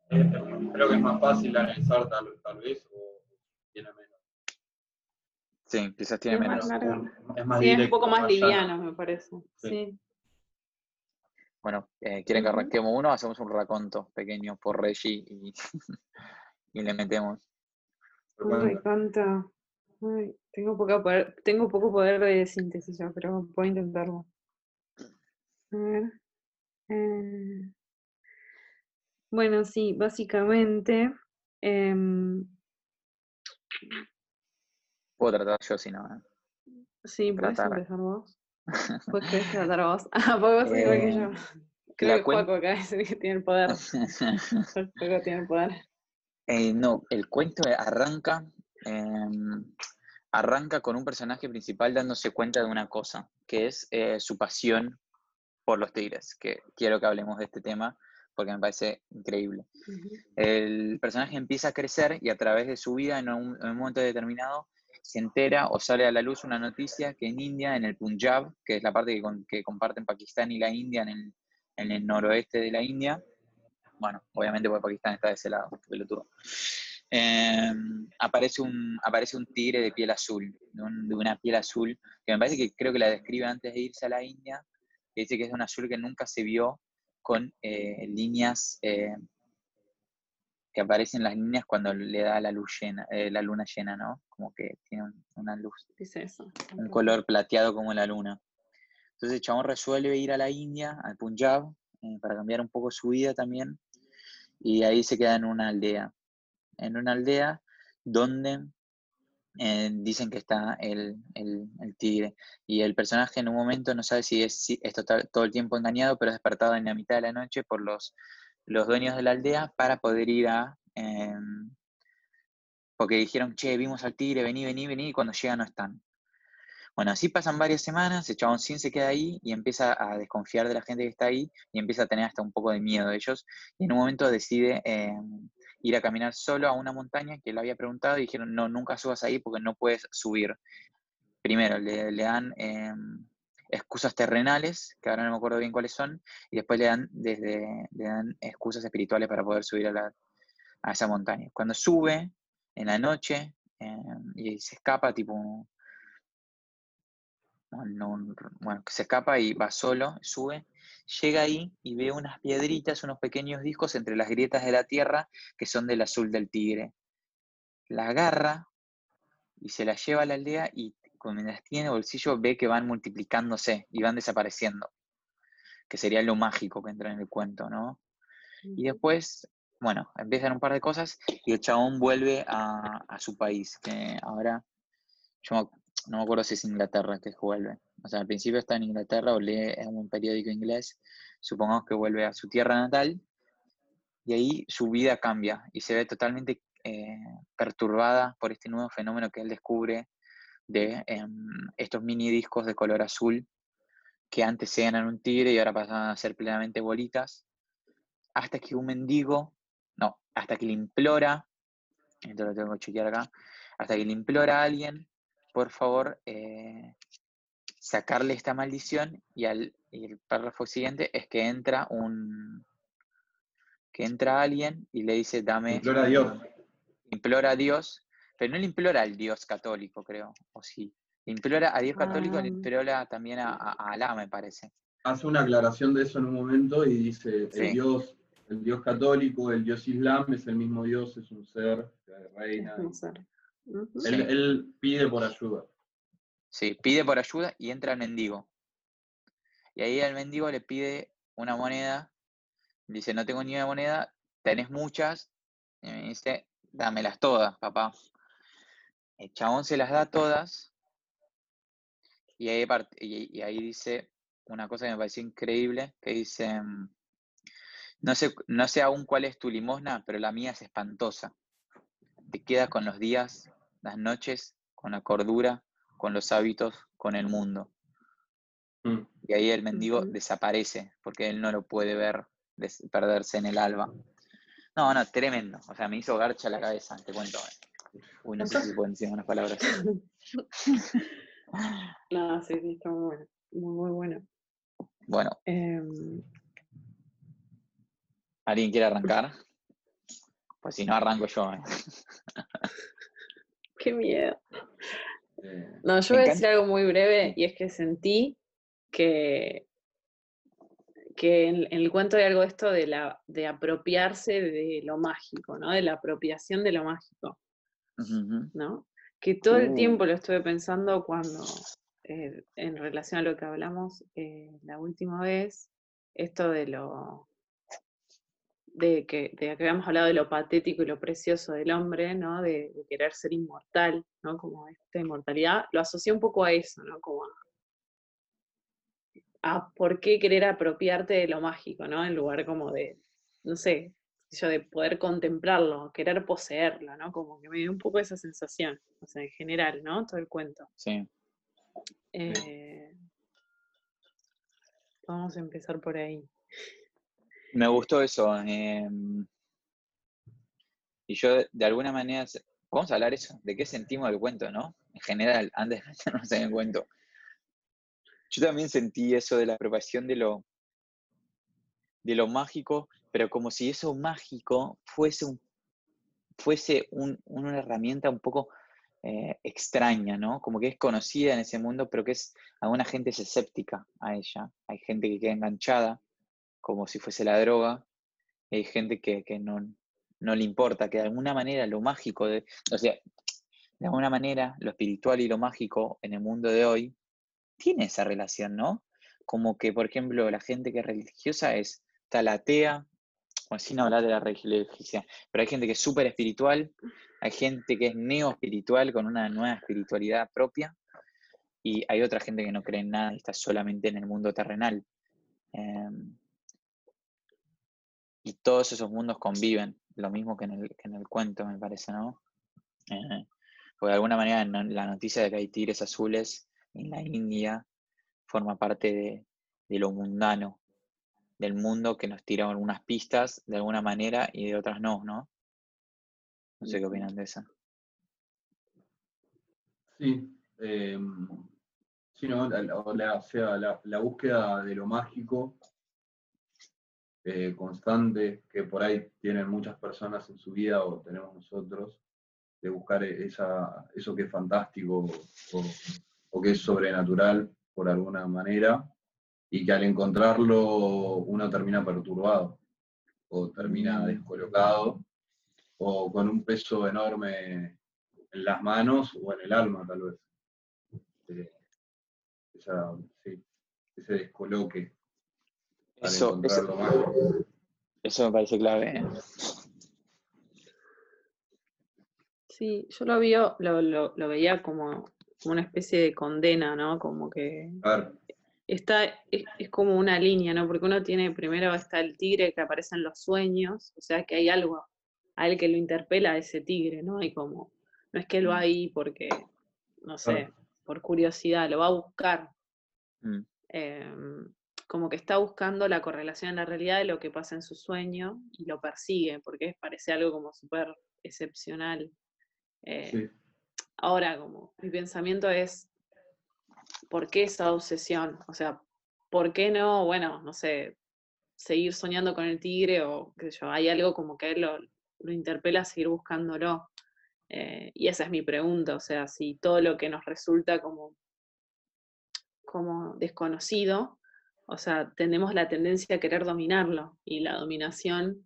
es- creo que es más fácil analizar tal, tal vez o tiene menos. Sí, quizás tiene Es menos. Es más Sí, es un poco más liviano, me parece. Sí. Sí. Bueno, eh, ¿quieren que arranquemos uno? Hacemos un raconto pequeño por Reggie y, y le metemos. Un. Ay, tengo, poca poder, tengo poco poder de síntesis yo, pero puedo intentarlo. A ver. eh, Bueno, sí, básicamente. em, Puedo tratar yo si no. ¿eh? sí, puedes empezar vos. Pues que yo. Eh, Creo que Juaco acá es el que tiene el poder. Juaco tiene el poder. Eh, no, el cuento arranca, em, arranca con un personaje principal dándose cuenta de una cosa, que es eh, su pasión por los tigres, que quiero que hablemos de este tema porque me parece increíble. El personaje empieza a crecer y a través de su vida, en un, en un momento determinado, se entera o sale a la luz una noticia que en India, en el Punjab, que es la parte que, que comparten Pakistán y la India, en el, en el noroeste de la India, bueno, obviamente porque Pakistán está de ese lado, pelotudo. Eh, aparece, un, aparece un tigre de piel azul, de, un- de una piel azul, que me parece que creo que la describe antes de irse a la India, que dice que es un azul que nunca se vio con eh, líneas eh, que aparecen las líneas cuando le da la luz llena, eh, la luna llena, ¿no? Como que tiene un- una luz, Dice eso. un color plateado como la luna. Entonces el chabón resuelve ir a la India, al Punjab, eh, para cambiar un poco su vida también, y ahí se queda en una aldea. En una aldea donde eh, dicen que está el, el- el tigre. Y el personaje en un momento no sabe si es, si es total- todo el tiempo engañado, pero es despertado en la mitad de la noche por los, los dueños de la aldea para poder ir a... em, porque dijeron, che, vimos al tigre, vení, vení, vení, y cuando llega no están. Bueno, así pasan varias semanas, el chabón sin se queda ahí y empieza a desconfiar de la gente que está ahí y empieza a tener hasta un poco de miedo de ellos. Y en un momento decide em, ir a caminar solo a una montaña que le había preguntado y dijeron, no, nunca subas ahí porque no puedes subir. Primero, le, le dan em, excusas terrenales, que ahora no me acuerdo bien cuáles son, y después le dan, desde, le dan excusas espirituales para poder subir a, la, a esa montaña. Cuando sube en la noche em, y se escapa, tipo, no, no, bueno, que se escapa y va solo, sube, llega ahí y ve unas piedritas, unos pequeños discos entre las grietas de la tierra que son del azul del tigre. La agarra y se la lleva a la aldea y cuando las tiene bolsillo ve que van multiplicándose y van desapareciendo, que sería lo mágico que entra en el cuento, ¿no? Y después, bueno, empiezan un par de cosas y el chabón vuelve a, a su país, que ahora, yo no me acuerdo si es Inglaterra que vuelve. O sea, al principio está en Inglaterra o lee en un periódico inglés, supongamos que vuelve a su tierra natal y ahí su vida cambia y se ve totalmente eh, perturbada por este nuevo fenómeno que él descubre de em, estos mini discos de color azul que antes eran un tigre y ahora pasan a ser plenamente bolitas, hasta que un mendigo, no, hasta que le implora, esto lo tengo que chequear acá, hasta que le implora a alguien, por favor, eh, sacarle esta maldición y, al, y el párrafo siguiente es que entra un que entra alguien y le dice dame Implora a Dios. implora a Dios pero no le implora al Dios católico creo o sí le implora a Dios católico le Ah. implora también a, a- Alá me parece Hace una aclaración de eso en un momento y dice, Sí. el Dios, el Dios católico, el Dios islam es el mismo Dios, es un ser reina. Ujú. Sí. Él, él pide por ayuda. sí pide por ayuda y entra el mendigo y ahí el mendigo le pide una moneda dice no tengo ni una moneda tenés muchas y me dice dámelas todas papá El chabón se las da todas y ahí, y ahí dice una cosa que me pareció increíble, que dice, mm, no sé, no sé aún cuál es tu limosna, pero la mía es espantosa. Te quedas con los días, las noches, con la cordura, con los hábitos, con el mundo. Mm. Y ahí el mendigo desaparece, porque él no lo puede ver perderse en el alba. No, no, tremendo. O sea, me hizo garcha la cabeza, te cuento. Uy, no sé si pueden decir unas palabras. no, sí, sí, está muy bueno. Muy, muy bueno. Bueno. Em, ¿Alguien quiere arrancar? Pues si no, arranco yo. ¿eh? Qué miedo. Eh, no, yo voy a decir algo muy breve y es que sentí que, que en, el cuento hay algo de esto de, la, de apropiarse de lo mágico, ¿no? De la apropiación de lo mágico, ¿no? Que todo el tiempo lo estuve pensando cuando, eh, en relación a lo que hablamos eh, la última vez, esto de lo de que, de que habíamos hablado de lo patético y lo precioso del hombre, ¿no? De, querer ser inmortal, ¿no? Como esta inmortalidad, lo asocié un poco a eso, ¿no? Como a, por qué querer apropiarte de lo mágico, ¿no? En lugar como de, no sé, yo de poder contemplarlo, querer poseerlo, ¿no? Como que me dio un poco esa sensación, o sea, en general, ¿no? Todo el cuento. Sí. Eh, vamos a empezar por ahí. Me gustó eso. Em, y yo, de alguna manera, vamos a hablar eso, de qué sentimos del cuento, ¿no? En general, antes de meternos en el cuento. Yo también sentí eso de la aprobación de lo, de lo mágico, pero como si eso mágico fuese, fuese una herramienta un poco eh, extraña, ¿no? Como que es conocida en ese mundo, pero que es, alguna gente es escéptica a ella. Hay gente que queda enganchada como si fuese la droga, hay gente que, no, no, le importa, que de alguna manera lo mágico, de, o sea, de alguna manera lo espiritual y lo mágico en el mundo de hoy tiene esa relación, ¿no? Como que, por ejemplo, la gente que es religiosa es, está la atea, bueno, sin hablar de la religiosidad, pero hay gente que es súper espiritual, hay gente que es neo-espiritual con una nueva espiritualidad propia, y hay otra gente que no cree en nada y está solamente en el mundo terrenal. Em, y todos esos mundos conviven, lo mismo que en el, en el cuento, me parece, ¿no? Eh, porque de alguna manera la noticia de que hay tigres azules en la India forma parte de, de lo mundano, del mundo que nos tira algunas pistas de alguna manera y de otras no, ¿no? No sé qué opinan de eso. Sí, eh, sí no, la, sea, la, búsqueda de lo mágico eh, constante que por ahí tienen muchas personas en su vida o tenemos nosotros, de buscar esa, eso que es fantástico o, que es sobrenatural por alguna manera, y que al encontrarlo uno termina perturbado o termina mm. descolocado o con un peso enorme en las manos o en el alma tal vez. Eh, ese descoloque. Eso, eso, me parece clave. ¿eh? Sí, yo lo, vio, lo, veía como, una especie de condena, ¿no? Como que está, es, como una línea, ¿no? Porque uno tiene, primero está el tigre que aparece en los sueños, o sea que hay algo a él que lo interpela a ese tigre, ¿no? Hay como, no es que él va mm. ahí porque, no sé, por curiosidad, lo va a buscar. Mm. Em, como que está buscando la correlación en la realidad de lo que pasa en su sueño y lo persigue, porque parece algo como súper excepcional. Eh, ahora, como mi pensamiento es, ¿por qué esa obsesión? O sea, ¿por qué no, bueno, no sé, seguir soñando con el tigre o qué sé yo, hay algo como que él lo, interpela a seguir buscándolo? Eh, y esa es mi pregunta, o sea, si todo lo que nos resulta como, como desconocido, o sea, tenemos la tendencia a querer dominarlo y la dominación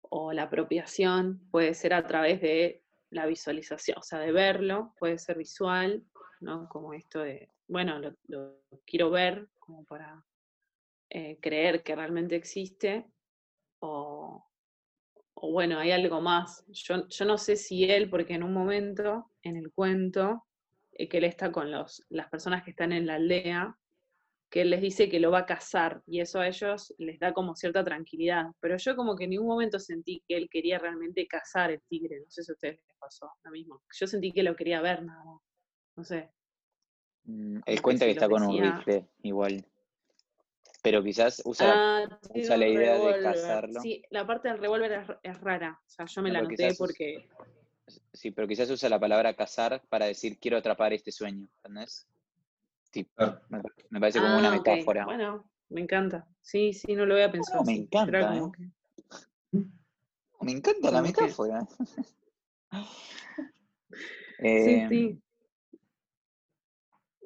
o la apropiación puede ser a través de la visualización, o sea, de verlo, puede ser visual, ¿no? Como esto de, bueno, lo, quiero ver como para eh, creer que realmente existe, o, o bueno, hay algo más. Yo, yo no sé si él, porque en un momento, en el cuento, eh, que él está con los, las personas que están en la aldea, que él les dice que lo va a cazar y eso a ellos les da como cierta tranquilidad. Pero yo como que en ningún momento sentí que él quería realmente cazar el tigre. No sé si a ustedes les pasó lo mismo. Yo sentí que lo quería ver nada más. No sé. Mm, él cuenta que está con un rifle igual. Pero quizás usa, Ah, tiene la idea de cazarlo. Sí, la parte del revólver es, es rara. O sea, yo me No, la noté porque. Sí, pero quizás usa la palabra cazar para decir quiero atrapar este sueño, ¿entendés? Tipo, Claro. me, me parece como una Ah, metáfora. Bueno, me encanta. Sí, sí, no lo había pensado. me así. Era encanta, ¿eh? que- Me encanta la que- metáfora. Sí, Eh, sí.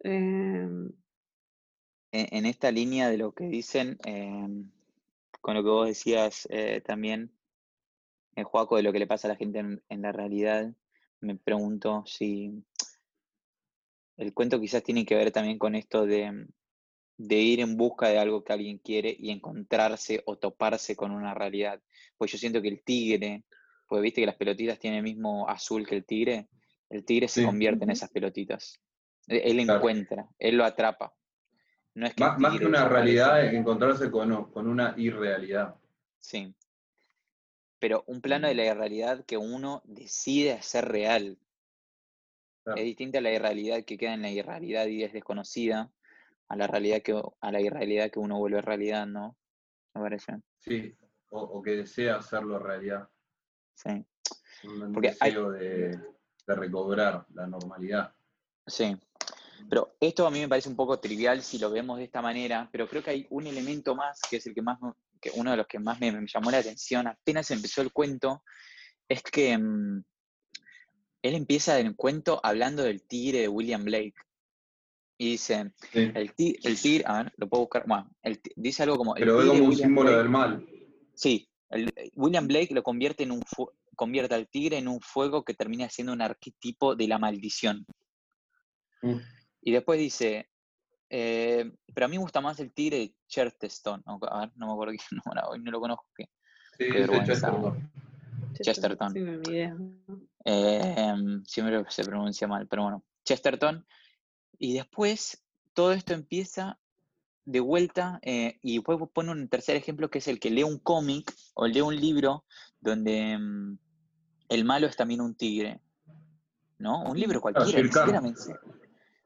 Em, en, en esta línea de lo que dicen, eh, con lo que vos decías eh, también, en Joaco, de lo que le pasa a la gente en, en la realidad, me pregunto si el cuento quizás tiene que ver también con esto de, de ir en busca de algo que alguien quiere y encontrarse o toparse con una realidad. Pues yo siento que el tigre, pues viste que las pelotitas tienen el mismo azul que el tigre, el tigre se convierte en esas pelotitas. Él él Claro. encuentra, él lo atrapa. No es que Más, más que una realidad, es encontrarse con, con una irrealidad. Sí. Pero un plano de la irrealidad que uno decide hacer real. Claro. Es distinta a la irrealidad que queda en la irrealidad y es desconocida, a la realidad que, a la irrealidad que uno vuelve realidad, ¿no? Me parece. Sí, o, o que desea hacerlo realidad. Sí. Un Porque hay- deseo de, de recobrar la normalidad. Sí. Pero esto a mí me parece un poco trivial si lo vemos de esta manera, pero creo que hay un elemento más que es el que más, que uno de los que más me, me llamó la atención apenas empezó el cuento, es que mm, él empieza el cuento hablando del tigre de William Blake. Y dice, Sí. el, ti- el tigre, a ver, lo puedo buscar, bueno, el dice algo como... el Pero es como un William símbolo Blake- del mal. Sí, el- William Blake lo convierte en un convierte al tigre en un fuego que termina siendo un arquetipo de la maldición. Mm. Y después dice, eh, pero a mí me gusta más el tigre de Chesterton. o- A ver, no me acuerdo quién no, hoy no lo conozco. ¿qué? Sí, Qué. Chesterton. Chesterton. Sí, no, idea. Eh, siempre se pronuncia mal, pero bueno, Chesterton. Y después todo esto empieza de vuelta eh, y después pone un tercer ejemplo que es el que lee un cómic o lee un libro donde mm, el malo es también un tigre. ¿No? Un libro cualquiera,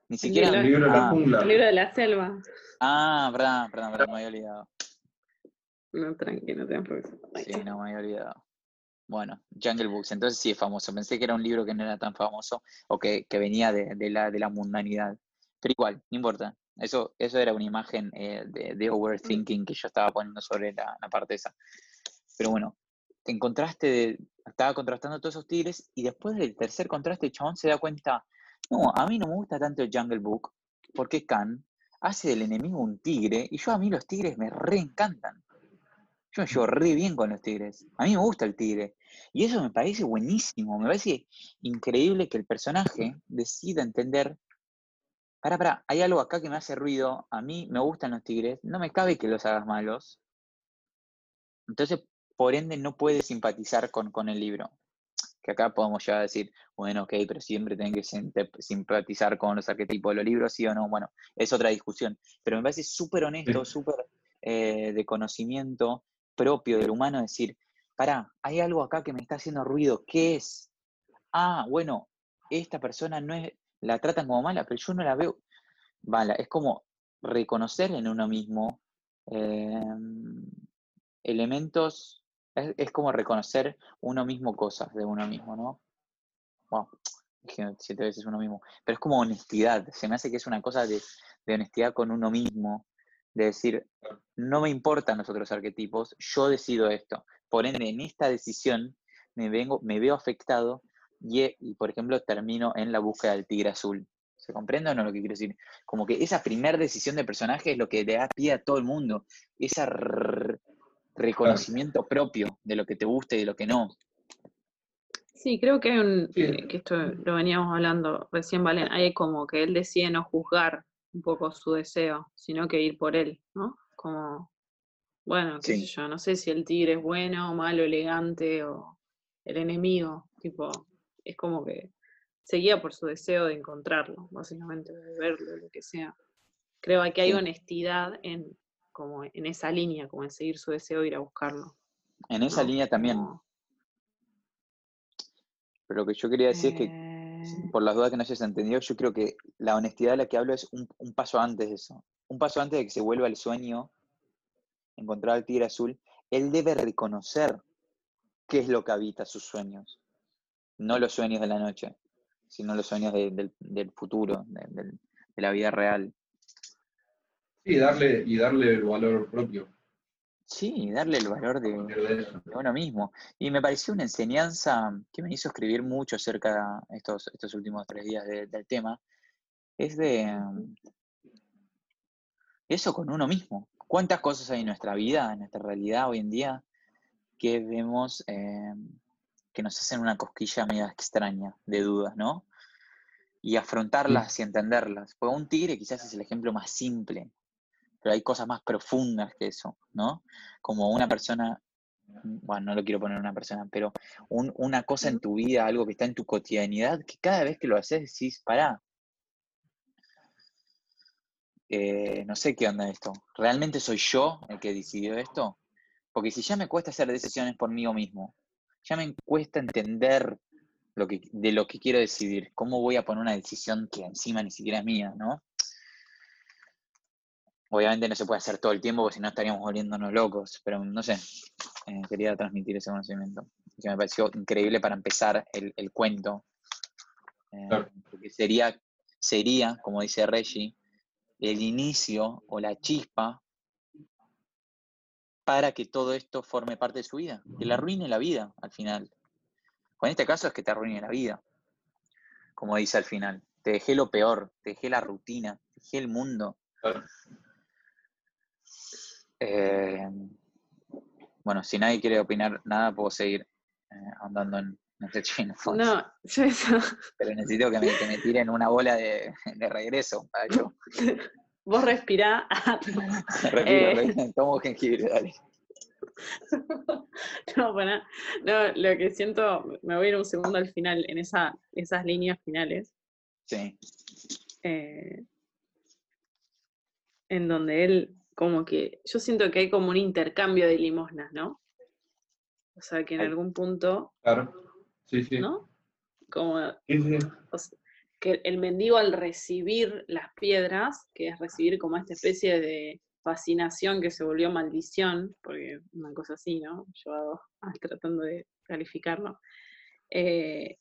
ni siquiera, El libro de la ah, jungla. El libro de la selva. ah, perdón, perdón, perdón, me había olvidado. No, tranquilo, no te preocupes. Sí, no me había olvidado. Bueno, Jungle Books, entonces sí es famoso. Pensé que era un libro que no era tan famoso o que, que venía de, de la, de la mundanidad. Pero igual, no importa. Eso, eso era una imagen eh, de, de overthinking que yo estaba poniendo sobre la, la parte esa. Pero bueno, en contraste, de- estaba contrastando todos esos tigres y después del tercer contraste, el chabón se da cuenta, no, a mí no me gusta tanto el Jungle Book porque Khan hace del enemigo un tigre y yo a mí los tigres me reencantan. Yo me llevo re bien con los tigres. A mí me gusta el tigre. Y eso me parece buenísimo. Me parece increíble que el personaje decida entender. Para, para, hay algo acá que me hace ruido. A mí me gustan los tigres. No me cabe que los hagas malos. Entonces, por ende, no puede simpatizar con, con el libro. Que acá podemos ya decir, bueno, ok, pero siempre tienen que simpatizar con los arquetipos de los libros, sí o no. Bueno, es otra discusión. Pero me parece súper honesto, súper eh, de conocimiento propio del humano decir, pará, hay algo acá que me está haciendo ruido, ¿qué es? Ah, bueno, esta persona no es, la tratan como mala, pero yo no la veo mala. Es como reconocer en uno mismo eh, elementos, es, es como reconocer uno mismo cosas de uno mismo, ¿no? Dije siete veces uno mismo, pero es como honestidad, se me hace que es una cosa de, de honestidad con uno mismo, de decir, no me importan los otros arquetipos, yo decido esto. Por ende, en esta decisión me, vengo, me veo afectado y, y, por ejemplo, termino en la búsqueda del tigre azul. ¿Se comprende o no lo que quiero decir? Como que esa primera decisión de personaje es lo que le da pie a todo el mundo. Ese r- reconocimiento propio de lo que te gusta y de lo que no. Sí, creo que hay un, Sí. eh, que esto lo veníamos hablando recién, Valen, hay como que él decide no juzgar un poco su deseo, sino que ir por él, ¿no? Como bueno, qué sé yo, no sé si el tigre es bueno, malo, elegante o el enemigo, tipo, es como que seguía por su deseo de encontrarlo, básicamente, de verlo, lo que sea. Creo que hay honestidad en, como en esa línea, como en seguir su deseo de ir a buscarlo. En esa línea también. Pero lo que yo quería decir es que, Eh, por las dudas que no hayas entendido, yo creo que la honestidad de la que hablo es un, un paso antes de eso. Un paso antes de que se vuelva el sueño, encontrar al tigre azul, él debe reconocer qué es lo que habita sus sueños. No los sueños de la noche, sino los sueños de- del, del futuro, de la vida real. Sí, darle, y darle el valor propio. Sí, darle el valor de, uno mismo. Y me pareció una enseñanza que me hizo escribir mucho acerca de estos, estos últimos tres días de- del tema, es de mm, eso con uno mismo. ¿Cuántas cosas hay en nuestra vida, en nuestra realidad hoy en día, que vemos eh, que nos hacen una cosquilla media extraña de dudas, ¿no? Y afrontarlas y entenderlas. Porque un tigre quizás es el ejemplo más simple, pero hay cosas más profundas que eso, ¿no? Como una persona, bueno, no lo quiero poner una persona, pero un- una cosa en tu vida, algo que está en tu cotidianidad, que cada vez que lo haces decís, pará, eh, no sé qué onda esto. ¿Realmente soy yo el que decidió esto? Porque si ya me cuesta hacer decisiones por mí mismo, ya me cuesta entender lo que, de lo que quiero decidir, ¿cómo voy a poner una decisión que encima ni siquiera es mía, ¿no? Obviamente no se puede hacer todo el tiempo porque si no estaríamos volviéndonos locos, pero no sé, eh, quería transmitir ese conocimiento, que me pareció increíble para empezar el, el cuento, eh, Claro. porque sería, sería, como dice Reggie, el inicio o la chispa para que todo esto forme parte de su vida, que le arruine la vida al final. O en este caso es que te arruine la vida, como dice al final. Te dejé lo peor, te dejé la rutina, te dejé el mundo. Claro. Eh, bueno, si nadie quiere opinar nada, puedo seguir eh, andando en, en este chino. No, yo eso. Pero necesito que me, que me tiren una bola de, de regreso. para yo. Vos respirá. Respiro, Eh. respiro, tomo jengibre, dale. No, para, no, lo que siento, me voy a ir un segundo al final, en esa, esas líneas finales, Sí, eh, en donde él, como que, yo siento que hay como un intercambio de limosnas, ¿no? O sea, que en algún punto, Claro. Sí, sí. ¿no? Como Sí, sí. o sea, que el mendigo al recibir las piedras, que es recibir como esta especie de fascinación que se volvió maldición, porque una cosa así, ¿no? Llevado tratando de calificarlo. eh,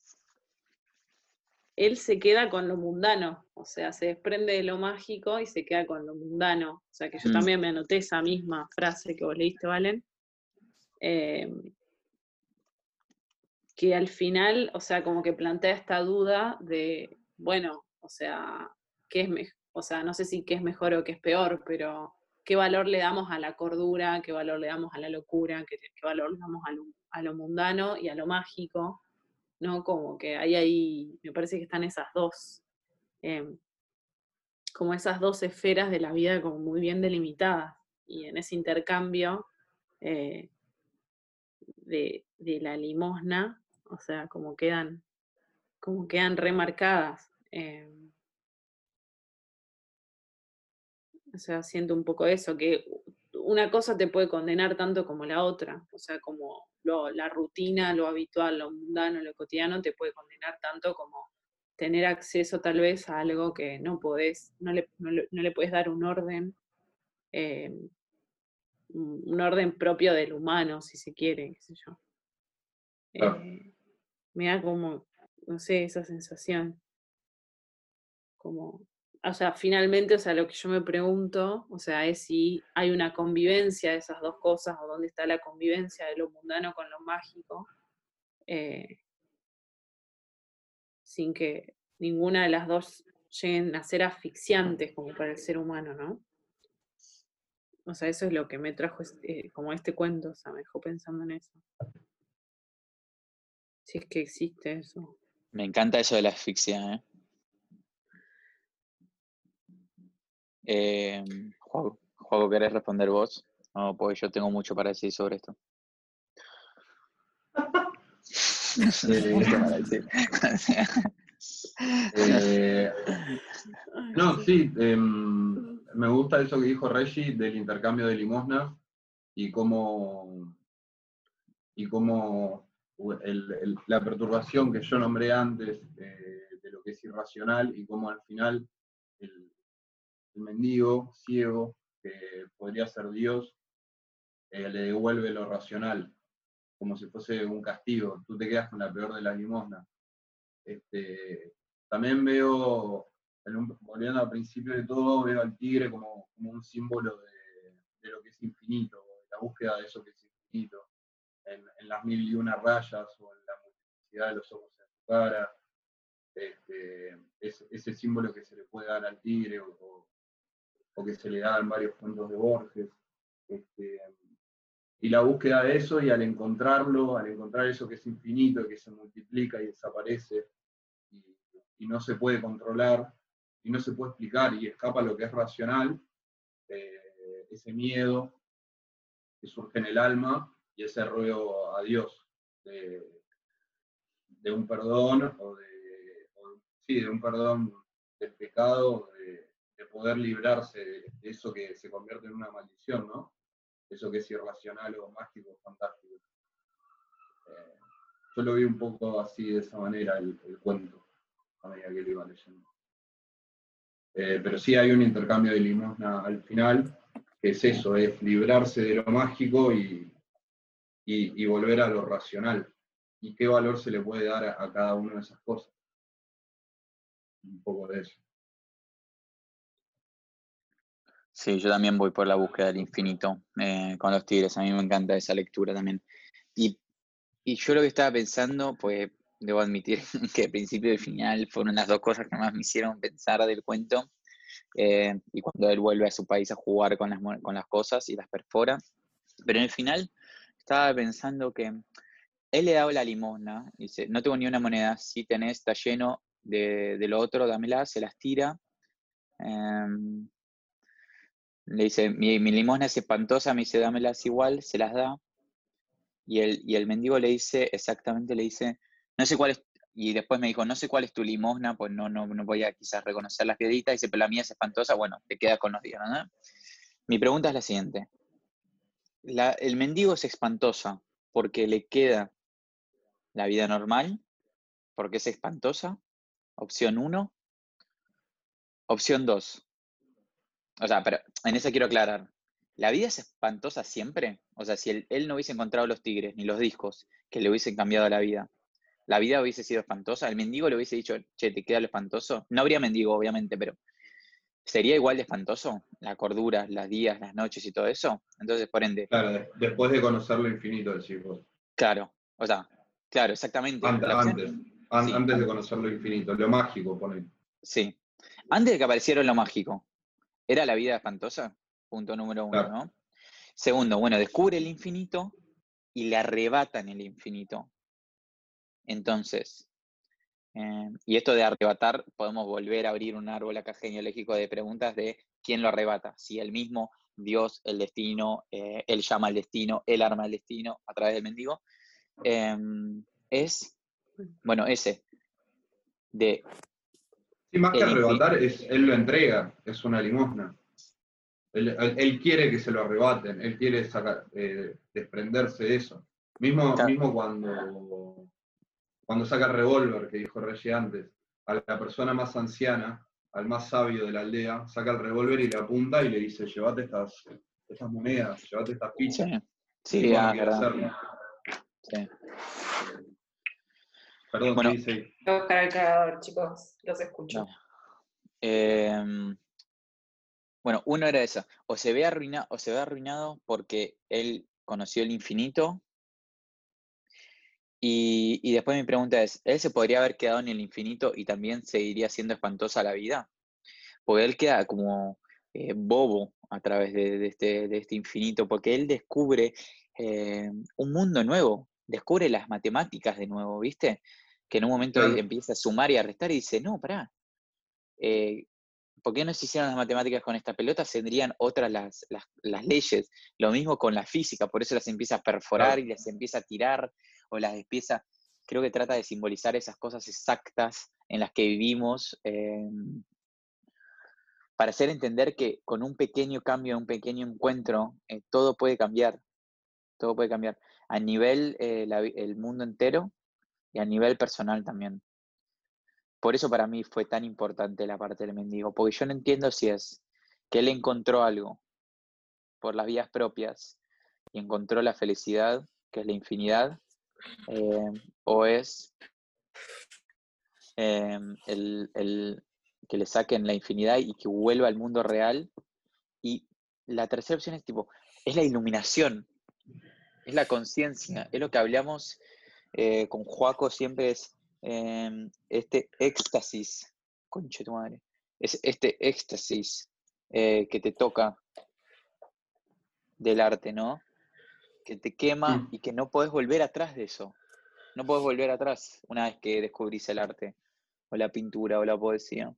él se queda con lo mundano, o sea, se desprende de lo mágico y se queda con lo mundano. O sea, que yo Mm. también me anoté esa misma frase que vos leíste, Valen. Eh, que al final, o sea, como que plantea esta duda de, bueno, o sea, ¿qué es mejor? O sea, no sé si qué es mejor o qué es peor, pero qué valor le damos a la cordura, qué valor le damos a la locura, qué, qué valor le damos a lo, a lo mundano y a lo mágico, ¿no? Como que hay ahí, me parece que están esas dos, em, como esas dos esferas de la vida como muy bien delimitadas. Y en ese intercambio eh, de, de la limosna, o sea, como quedan, como quedan remarcadas. em, o sea, siento un poco eso, que una cosa te puede condenar tanto como la otra. O sea, como lo- la rutina, lo habitual, lo mundano, lo cotidiano, te puede condenar tanto como tener acceso tal vez a algo que no podés, no le, no le, no le puedes dar un orden, eh, un orden propio del humano, si se quiere, qué sé yo. Eh, me da como, no sé, esa sensación. Como, o sea, finalmente, o sea, lo que yo me pregunto, o sea, es si hay una convivencia de esas dos cosas, o dónde está la convivencia de lo mundano con lo mágico, eh, sin que ninguna de las dos lleguen a ser asfixiantes como para el ser humano, ¿no? O sea, eso es lo que me trajo este- como este cuento, o sea, me dejó pensando en eso. Si es que existe eso. me encanta eso de la asfixia, ¿eh? Eh, Juago, Juago, ¿querés responder vos? No, pues yo tengo mucho para decir sobre esto. Eh, no, sí, em, me gusta eso que dijo Reggie del intercambio de limosnas y cómo, y cómo la perturbación que yo nombré antes eh, de lo que es irracional y cómo al final el, mendigo ciego, que podría ser Dios, eh, le devuelve lo racional, como si fuese un castigo. Tú te quedas con la peor de las limosnas. Este, también veo, volviendo al principio de todo, veo al tigre como, un símbolo de, lo que es infinito, la búsqueda de eso que es infinito, en, las mil y una rayas o en la multiplicidad de los ojos en su cara. Este, ese símbolo que se le puede dar al tigre o, que se le da varios cuentos de Borges. Este, y la búsqueda de eso y al encontrarlo, al encontrar eso que es infinito, que se multiplica y desaparece y, no se puede controlar y no se puede explicar y escapa lo que es racional, eh, ese miedo que surge en el alma y ese ruego a Dios de, un perdón o sí, de un perdón del pecado, de, poder librarse de eso que se convierte en una maldición, ¿no? eso que es irracional o mágico, fantástico. Eh, yo lo vi un poco así, de esa manera, el, cuento, a medida que lo iba leyendo. Eh, pero sí hay un intercambio de limosna al final, que es eso, es librarse de lo mágico y, y, volver a lo racional. ¿Y qué valor se le puede dar a cada una de esas cosas? Un poco de eso. Sí, yo también voy por la búsqueda del infinito eh, con los tigres. A mí me encanta esa lectura también. Y, yo lo que estaba pensando, pues debo admitir que el principio y el final fueron las dos cosas que más me hicieron pensar del cuento. Eh, y cuando él vuelve a su país a jugar con las, con las cosas y las perfora. Pero en el final estaba pensando que él le daba la limosna. Dice, no tengo ni una moneda, si tenés, está lleno de, lo otro, dámela, se las tira. Em, le dice, mi, limosna es espantosa, me dice, dámelas igual, se las da. Y el, y el mendigo le dice, exactamente le dice, no sé cuál es, y después me dijo, no sé cuál es tu limosna, pues no, no, no voy a quizás reconocer las piedritas. Dice, pero la mía es espantosa, bueno, te quedas con los días. Mi pregunta es la siguiente. el mendigo es espantosa porque le queda la vida normal, porque es espantosa. Opción 1. Opción 2. O sea, pero en eso quiero aclarar. ¿La vida es espantosa siempre? O sea, si él, no hubiese encontrado los tigres ni los discos que le hubiesen cambiado la vida, ¿la vida hubiese sido espantosa? ¿El mendigo le hubiese dicho, che, te queda lo espantoso? No habría mendigo, obviamente, pero ¿sería igual de espantoso? La cordura, las días, las noches y todo eso. Entonces, por ende. Claro, después de conocer lo infinito, decís vos. Claro, o sea, claro, exactamente. Antes, antes, de conocer lo infinito, lo mágico, poner. Sí. Antes de que apareciera lo mágico. ¿Era la vida espantosa? Punto número uno, ¿no? Segundo, bueno, descubre el infinito y le arrebatan el infinito. Entonces, eh, y esto de arrebatar, podemos volver a abrir un árbol acá genealógico de preguntas de quién lo arrebata, si el mismo, Dios, el destino, eh, él llama al destino, él arma el destino a través del mendigo, em, es, bueno, ese, de Sí, más que arrebatar, es, él lo entrega, es una limosna. Él, quiere que se lo arrebaten, él quiere sacar, eh, desprenderse de eso. Mismo, mismo cuando, cuando saca el revólver, que dijo Reggie antes, a la persona más anciana, al más sabio de la aldea, saca el revólver y le apunta y le dice, llévate estas, estas monedas, llévate estas pizzas. Sí, sí ah, verdad. Sí. Perdón, bueno, sí, Voy a buscar el cargador, chicos, los escucho. Em, bueno, uno era eso, o se ve arruinado, o se ve arruinado porque él conoció el infinito. Y, y, después mi pregunta es, ¿él se podría haber quedado en el infinito y también seguiría siendo espantosa la vida? Porque él queda como eh, bobo a través de, este, de, este, infinito, porque él descubre eh, un mundo nuevo, descubre las matemáticas de nuevo, ¿viste? Que en un momento empieza a sumar y a restar y dice, no, pará, eh, ¿por qué no se hicieron las matemáticas con esta pelota? Tendrían otras las, las, leyes. Lo mismo con la física, por eso las empieza a perforar y las empieza a tirar o las empieza, creo que trata de simbolizar esas cosas exactas en las que vivimos, em, para hacer entender que con un pequeño cambio, un pequeño encuentro, eh, todo puede cambiar, todo puede cambiar, a nivel eh, el mundo entero y a nivel personal también. Por eso para mí fue tan importante la parte del mendigo, porque yo no entiendo si es que él encontró algo por las vías propias y encontró la felicidad, que es la infinidad, eh, o es em, el, el, que le saquen la infinidad y que vuelva al mundo real. Y la tercera opción es tipo, es la iluminación, es la conciencia, es lo que hablamos eh, con Joaco siempre es em, este éxtasis, conche tu madre, es este éxtasis eh, que te toca del arte, ¿no? Que te quema mm. y que no podés volver atrás de eso. No podés volver atrás una vez que descubrís el arte, o la pintura, o la poesía.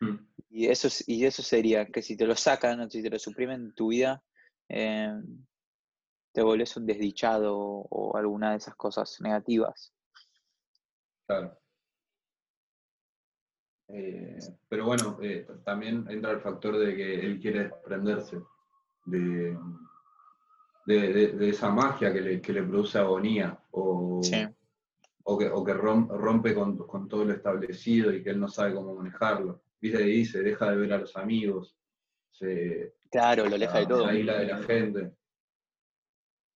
Mm. Y eso, y eso sería que si te lo sacan o si te lo suprimen en tu vida, em, te volvés un desdichado o alguna de esas cosas negativas. Claro. Eh, pero bueno, eh, también entra el factor de que él quiere desprenderse de, de, esa magia que le, produce agonía o, o que, o que rompe con, con, todo lo establecido y que él no sabe cómo manejarlo. Viste, dice, deja de ver a los amigos, se, claro, lo aleja de todo. La isla de la gente.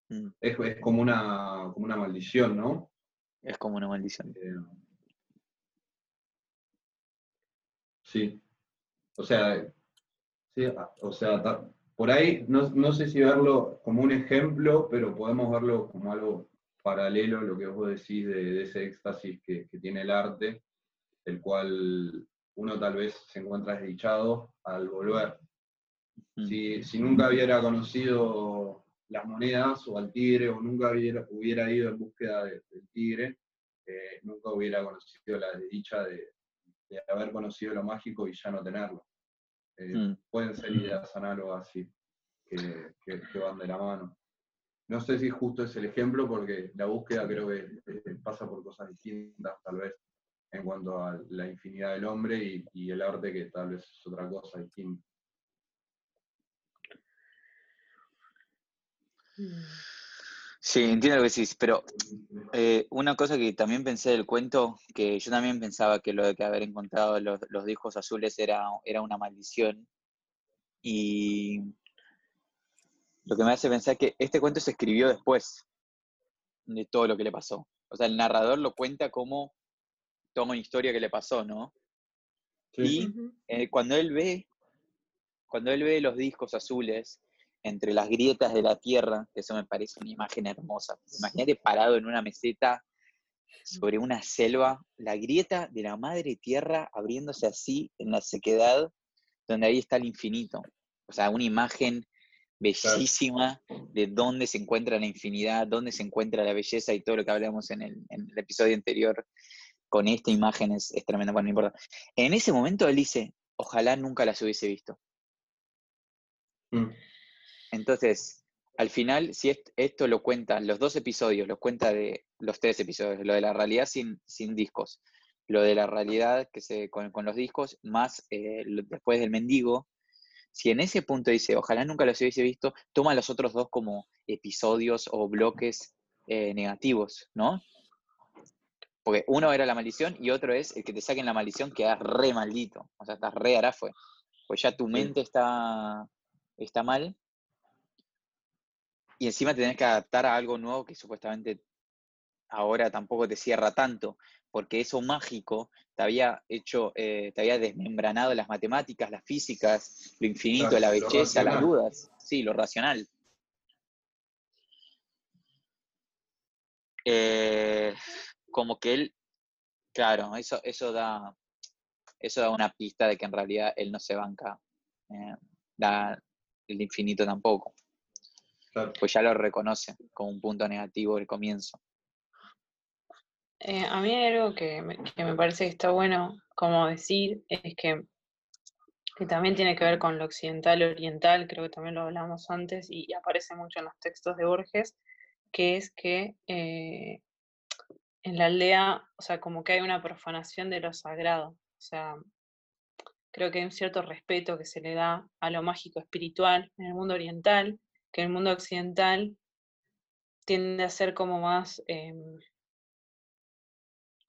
Mm. Es, como, una, como una maldición, ¿no? Es como una maldición. Eh, sí. O sea, sí, o sea, por ahí no, sé si verlo como un ejemplo, pero podemos verlo como algo paralelo a lo que vos decís de, ese éxtasis que, tiene el arte, el cual uno tal vez se encuentra desdichado al volver. Mm. Si, si, nunca hubiera conocido las monedas o al tigre, o nunca hubiera, hubiera ido en búsqueda del tigre, eh, nunca hubiera conocido la desdicha de, haber conocido lo mágico y ya no tenerlo. Eh, mm. Pueden ser ideas análogas que, van de la mano. No sé si justo es el ejemplo, porque la búsqueda creo que eh, pasa por cosas distintas, tal vez, en cuanto a la infinidad del hombre y, y el arte, que tal vez es otra cosa distinta. Sí, entiendo lo que decís, pero eh, una cosa que también pensé del cuento, que yo también pensaba que lo de que haber encontrado los, los discos azules era, era una maldición. Y lo que me hace pensar que este cuento se escribió después de todo lo que le pasó. O sea, el narrador lo cuenta como toma una historia que le pasó, ¿no? Y eh, cuando él ve, cuando él ve los discos azules, entre las grietas de la tierra, que eso me parece una imagen hermosa. Imagínate parado en una meseta sobre una selva, la grieta de la madre tierra abriéndose así en la sequedad, donde ahí está el infinito. O sea, una imagen bellísima de dónde se encuentra la infinidad, dónde se encuentra la belleza y todo lo que hablamos en el, episodio anterior con esta imagen es, es tremendo. Bueno, no importa. En ese momento él dice, ojalá nunca las hubiese visto. Mm. Entonces, al final, si esto lo cuenta, los dos episodios, lo cuenta de los tres episodios, lo de la realidad sin, sin discos, lo de la realidad que se, con, los discos, más eh, después del mendigo, si en ese punto dice, ojalá nunca los hubiese visto, toma los otros dos como episodios o bloques eh, negativos, ¿no? Porque uno era la maldición y otro es el que te saquen la maldición, quedas re maldito, o sea, estás re arafue, pues ya tu mente está, está mal y encima tenés que adaptar a algo nuevo que supuestamente ahora tampoco te cierra tanto, porque eso mágico te había hecho, eh, te había desmembranado las matemáticas, las físicas, lo infinito, la belleza, las dudas, sí, lo racional. Eh, como que él, claro, eso, eso da eso da una pista de que en realidad él no se banca eh, da el infinito tampoco. Pues ya lo reconoce como un punto negativo del comienzo. Eh, a mí hay algo que me, parece que está bueno como decir, es que que también tiene que ver con lo occidental y oriental, creo que también lo hablamos antes y aparece mucho en los textos de Borges, que es que eh, en la aldea, o sea, como que hay una profanación de lo sagrado, o sea, creo que hay un cierto respeto que se le da a lo mágico espiritual en el mundo oriental, que el mundo occidental tiende a ser como más, em,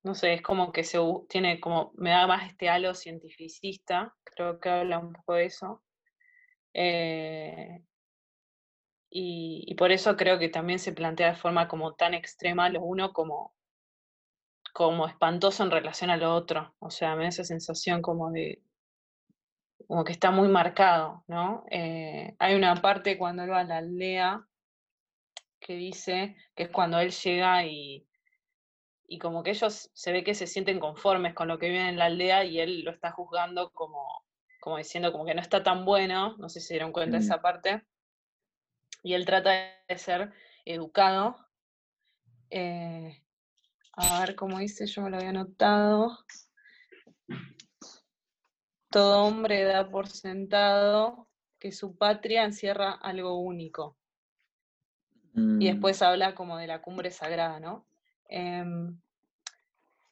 no sé, es como que se tiene como, me da más este halo cientificista, creo que habla un poco de eso. Eh, y, por eso creo que también se plantea de forma como tan extrema lo uno como, como espantoso en relación a lo otro. O sea, me da esa sensación como de, como que está muy marcado, ¿no? Eh, hay una parte cuando él va a la aldea que dice que es cuando él llega y, y como que ellos se ve que se sienten conformes con lo que viven en la aldea y él lo está juzgando como, como diciendo como que no está tan bueno, no sé si se dieron cuenta de mm. esa parte, y él trata de ser educado. Eh, a ver cómo dice, yo me lo había anotado. Todo hombre da por sentado que su patria encierra algo único. Y mm. después habla como de la cumbre sagrada, ¿no? Em,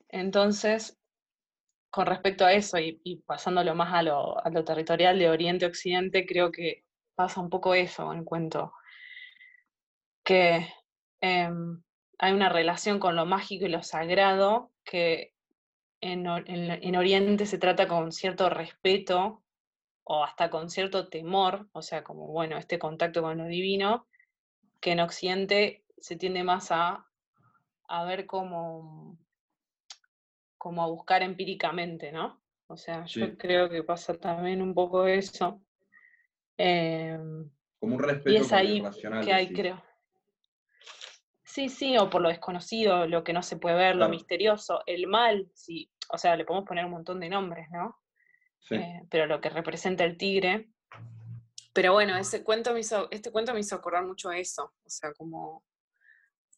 entonces, con respecto a eso y, pasándolo más a lo, territorial de Oriente-Occidente, creo que pasa un poco eso en cuento, que em, hay una relación con lo mágico y lo sagrado que en, Oriente se trata con cierto respeto o hasta con cierto temor, o sea, como, bueno, este contacto con lo divino, que en Occidente se tiende más a, a ver como, como a buscar empíricamente, ¿no? O sea, yo creo que pasa también un poco eso. Em, como un respeto y es ahí que hay, creo. Sí, sí, o por lo desconocido, lo que no se puede ver, lo misterioso, el mal, sí, o sea, le podemos poner un montón de nombres, ¿no? Sí. Eh, pero lo que representa el tigre. Pero bueno, ese cuento me hizo, este cuento me hizo acordar mucho a eso, o sea, como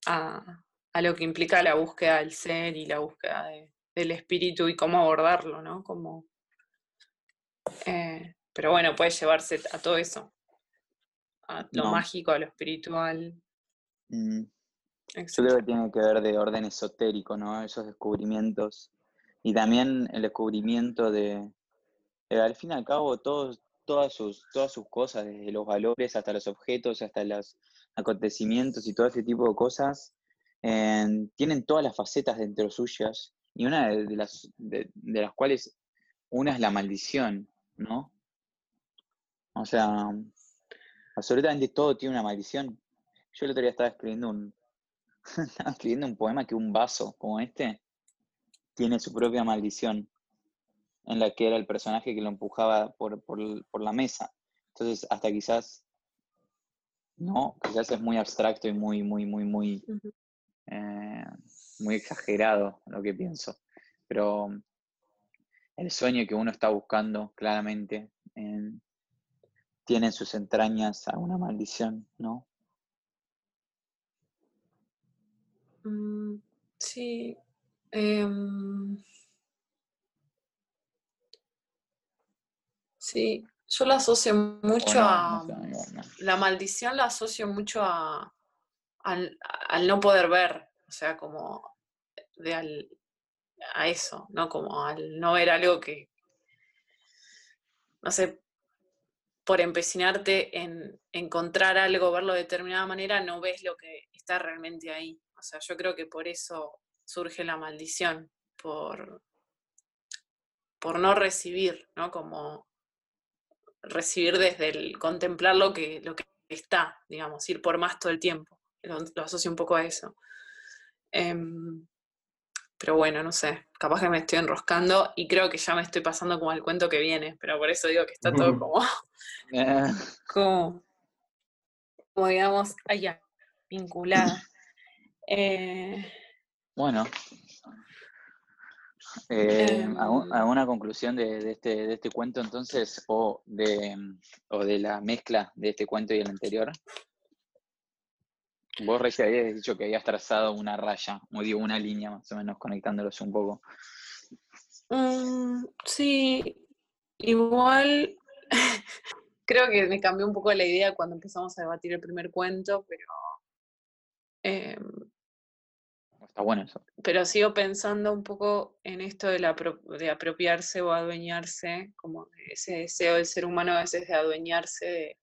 a, lo que implica la búsqueda del ser y la búsqueda del espíritu y cómo abordarlo, ¿no? Como, eh, pero bueno, puede llevarse a todo eso, a lo mágico, a lo espiritual. Mm. Yo creo que tiene que ver de orden esotérico, ¿no? Esos descubrimientos. Y también el descubrimiento de, al fin y al cabo, todos, todas, sus, todas sus cosas, desde los valores hasta los objetos, hasta los acontecimientos y todo ese tipo de cosas, tienen todas las facetas dentro suyas. Y una de, las, de, las cuales, una es la maldición, ¿no? O sea, absolutamente todo tiene una maldición. Yo el otro día estaba escribiendo un, estaba escribiendo un poema que un vaso como este tiene su propia maldición, en la que era el personaje que lo empujaba por, la mesa. Entonces, hasta quizás, no, quizás es muy abstracto y muy, muy, muy, muy, eh, muy exagerado lo que pienso. Pero el sueño que uno está buscando claramente tiene en sus entrañas alguna maldición, ¿no? Mm, sí. Em, sí, yo la asocio mucho a... La maldición la asocio mucho a, al, no poder ver, o sea, como de a eso, ¿no? Como al no ver algo que, no sé, por empecinarte en encontrar algo, verlo de determinada manera, no ves lo que está realmente ahí. O sea, yo creo que por eso surge la maldición, por, por no recibir, ¿no? Como recibir desde el contemplar lo que, lo que está, digamos, ir por más todo el tiempo. Lo, asocio un poco a eso. Em, pero bueno, no sé, capaz que me estoy enroscando y creo que ya me estoy pasando como al cuento que viene, pero por eso digo que está todo como, eh. como, como digamos, allá, vinculado. Eh, bueno, eh, ¿alguna conclusión de, este, de este cuento entonces o de, o de la mezcla de este cuento y el anterior? Vos recién habías dicho que habías trazado una raya, o digo, una línea más o menos conectándolos un poco. Mm, sí, Igual, creo que me cambió un poco la idea cuando empezamos a debatir el primer cuento, pero... Em, Está bueno eso. Pero sigo pensando un poco en esto de, la, de apropiarse o adueñarse, como ese deseo del ser humano a veces de adueñarse de,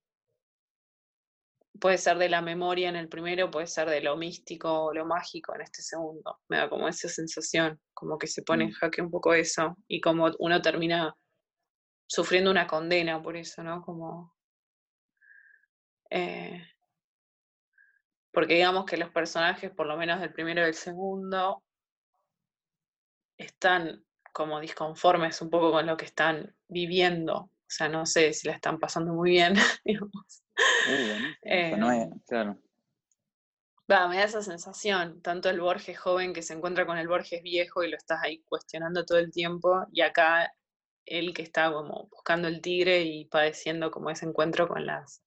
puede ser de la memoria en el primero, puede ser de lo místico o lo mágico en este segundo. Me da como esa sensación, como que se pone en mm. jaque un poco eso y como uno termina sufriendo una condena por eso, ¿no? Como... Eh, porque digamos que los personajes, por lo menos del primero y del segundo, están como disconformes un poco con lo que están viviendo. O sea, no sé si la están pasando muy bien, digamos. Eh, claro. Va, me da esa sensación, tanto el Borges joven que se encuentra con el Borges viejo y lo estás ahí cuestionando todo el tiempo, y acá él que está como buscando el tigre y padeciendo como ese encuentro con las,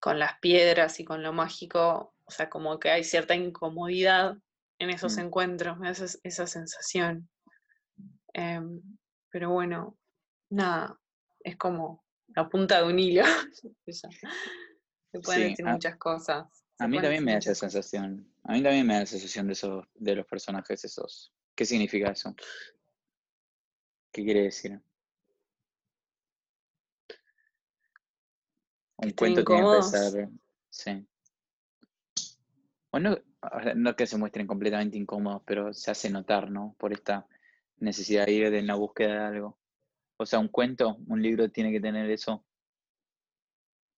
con las piedras y con lo mágico, o sea, como que hay cierta incomodidad en esos mm. encuentros, me da esa, sensación. Em, pero bueno, nada, es como la punta de un hilo. Se pueden decir muchas cosas. a mí también me da esa sensación. A mí también me da la sensación de esos, de los personajes esos. ¿Qué significa eso? ¿Qué quiere decir? Un cuento tiene que ser. Sí. Bueno, no que se muestren completamente incómodos, pero se hace notar, ¿no? Por esta necesidad de ir en la búsqueda de algo. O sea, un cuento, un libro tiene que tener eso.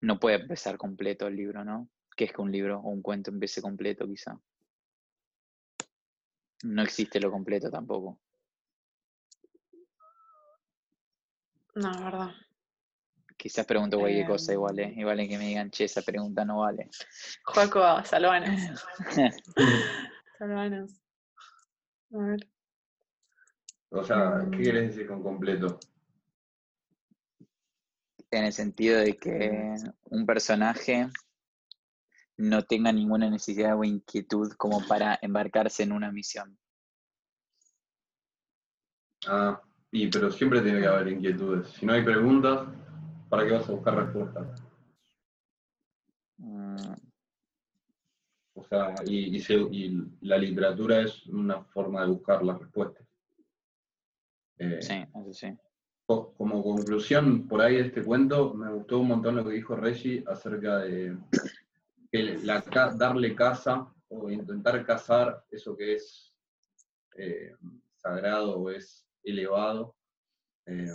No puede empezar completo el libro, ¿no? ¿Qué es que un libro o un cuento empiece completo, quizá? No existe lo completo tampoco. No, la verdad. Quizás pregunto cualquier cosa igual, ¿eh? Igual es que me digan, che, esa pregunta no vale. Joaco, salvanos. salvanos. A ver. O sea, ¿qué quieres decir con completo? en el sentido de que un personaje no tenga ninguna necesidad o inquietud como para embarcarse en una misión. Ah, y pero siempre tiene que haber inquietudes. Si no hay preguntas, ¿para qué vas a buscar respuestas? Mm. O sea, y, y, la literatura es una forma de buscar las respuestas. Eh, sí, eso sí como conclusión por ahí de este cuento, me gustó un montón lo que dijo Reggie acerca de darle casa o intentar cazar eso que es eh, sagrado o es elevado, eh,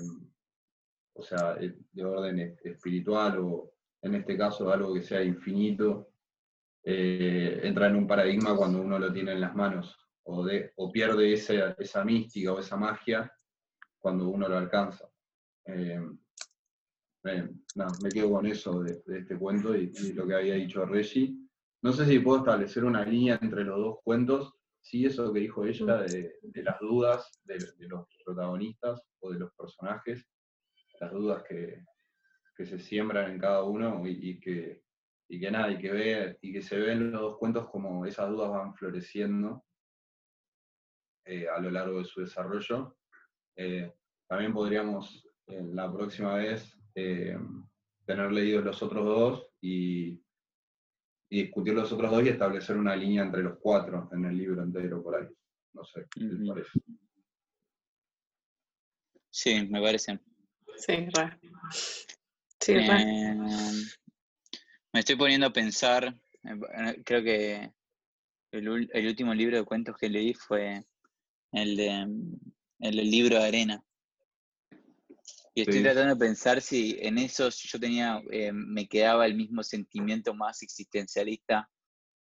o sea, eh, de orden espiritual o en este caso algo que sea infinito, entra en un paradigma cuando uno lo tiene en las manos o, de, o pierde esa, esa mística o esa magia cuando uno lo alcanza. Eh, me quedo con eso de, este cuento y, lo que había dicho Reggie. No sé si puedo establecer una línea entre los dos cuentos. Sí, eso que dijo ella de, las dudas de, los protagonistas o de los personajes, las dudas que, se siembran en cada uno y, que, y que nada, y que, ve, y que se ven en los dos cuentos como esas dudas van floreciendo eh, a lo largo de su desarrollo. Eh, también podríamos la próxima vez eh, tener leído los otros dos y, discutir los otros dos y establecer una línea entre los cuatro en el libro entero por ahí. No sé, ¿qué parece? Sí, me parece. Sí, re. Sí, eh, Me estoy poniendo a pensar, eh, creo que el, el, último libro de cuentos que leí fue el de el libro de arena. Y estoy tratando de pensar si en eso yo tenía, eh, me quedaba el mismo sentimiento más existencialista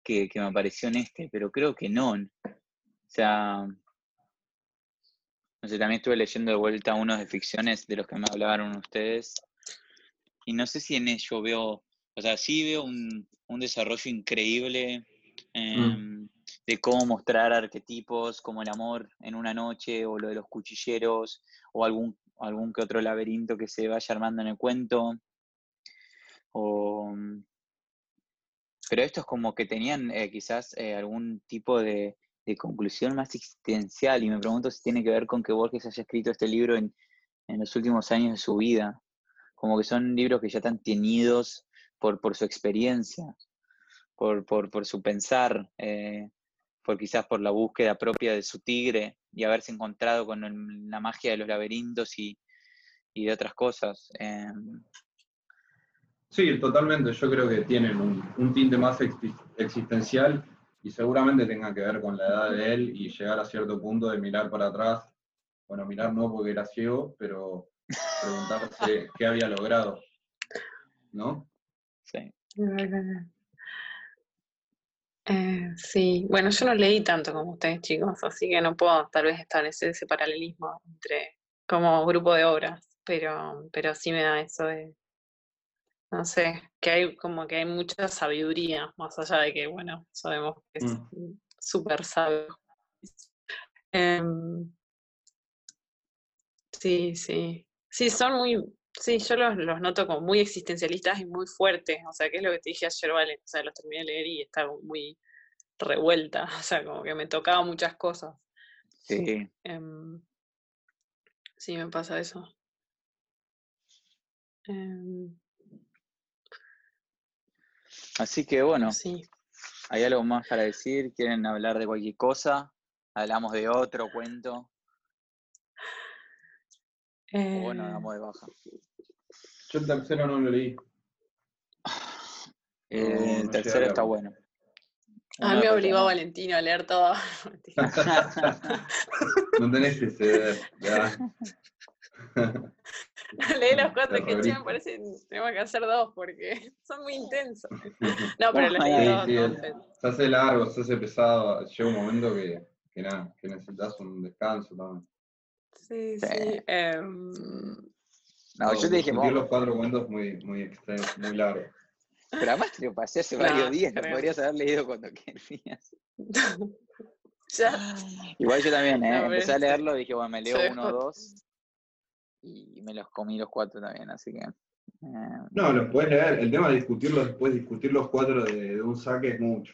que, me apareció en este, pero creo que no. O sea, no sé, también estuve leyendo de vuelta unos de ficciones de los que me hablaron ustedes. Y no sé si en ello veo, o sea, sí veo un, desarrollo increíble mm. em, de cómo mostrar arquetipos como el amor en una noche o lo de los cuchilleros o algún algún que otro laberinto que se vaya armando en el cuento. Mm, pero estos como que tenían eh, quizás eh, algún tipo de, conclusión más existencial y me pregunto si tiene que ver con que Borges haya escrito este libro en, en los últimos años de su vida. Como que son libros que ya están teñidos por, por su experiencia, por, por, su pensar, eh, por quizás por la búsqueda propia de su tigre y haberse encontrado con la magia de los laberintos y, de otras cosas. Em. Sí, totalmente. Yo creo que tienen un, un tinte más existencial y seguramente tenga que ver con la edad de él y llegar a cierto punto de mirar para atrás. Bueno, mirar no porque era ciego, pero preguntarse qué había logrado. ¿No? Sí. Eh, sí, bueno, yo no leí tanto como ustedes, chicos, así que no puedo tal vez establecer ese paralelismo entre como grupo de obras, pero, pero sí me da eso de, no sé, que hay como que hay mucha sabiduría, más allá de que, bueno, sabemos que es mm. súper sabio. Em, sí, sí. Sí, son muy, sí, yo los, noto como muy existencialistas y muy fuertes, o sea, que es lo que te dije ayer, vale, o sea, los terminé de leer y estaba muy revuelta, o sea, como que me tocaba muchas cosas. Sí. Em, sí, me pasa eso. Em, Así que bueno, sí. ¿hay algo más para decir? ¿Quieren hablar de cualquier cosa? ¿Hablamos de otro cuento? O bueno, Eh, damos de baja. Yo el tercero no lo leí. Eh, No, el no tercero está bueno. a Uno mí me obligó. Valentino a leer todo. No tenés que ceder. Leí los cuatro que me parece que tenemos que hacer dos porque son muy intensos. No, pero los leí sí, entonces. Se hace largo, se hace pesado. Llega un momento que, que nada, que necesitas un descanso también. Sí, Sí. sí. em, No, yo te dije, los cuatro cuentos muy, muy extensos, muy largos. pero además te lo pasé hace No, varios días, lo creo. podrías haber leído cuando querías. ya, Igual yo también, ¿eh? No, Empecé a leerlo, dije, bueno, me leo uno o dos y me los comí los cuatro también, así que... eh, No, los puedes leer. El tema de discutirlos después, discutir los cuatro de, de un saque es mucho.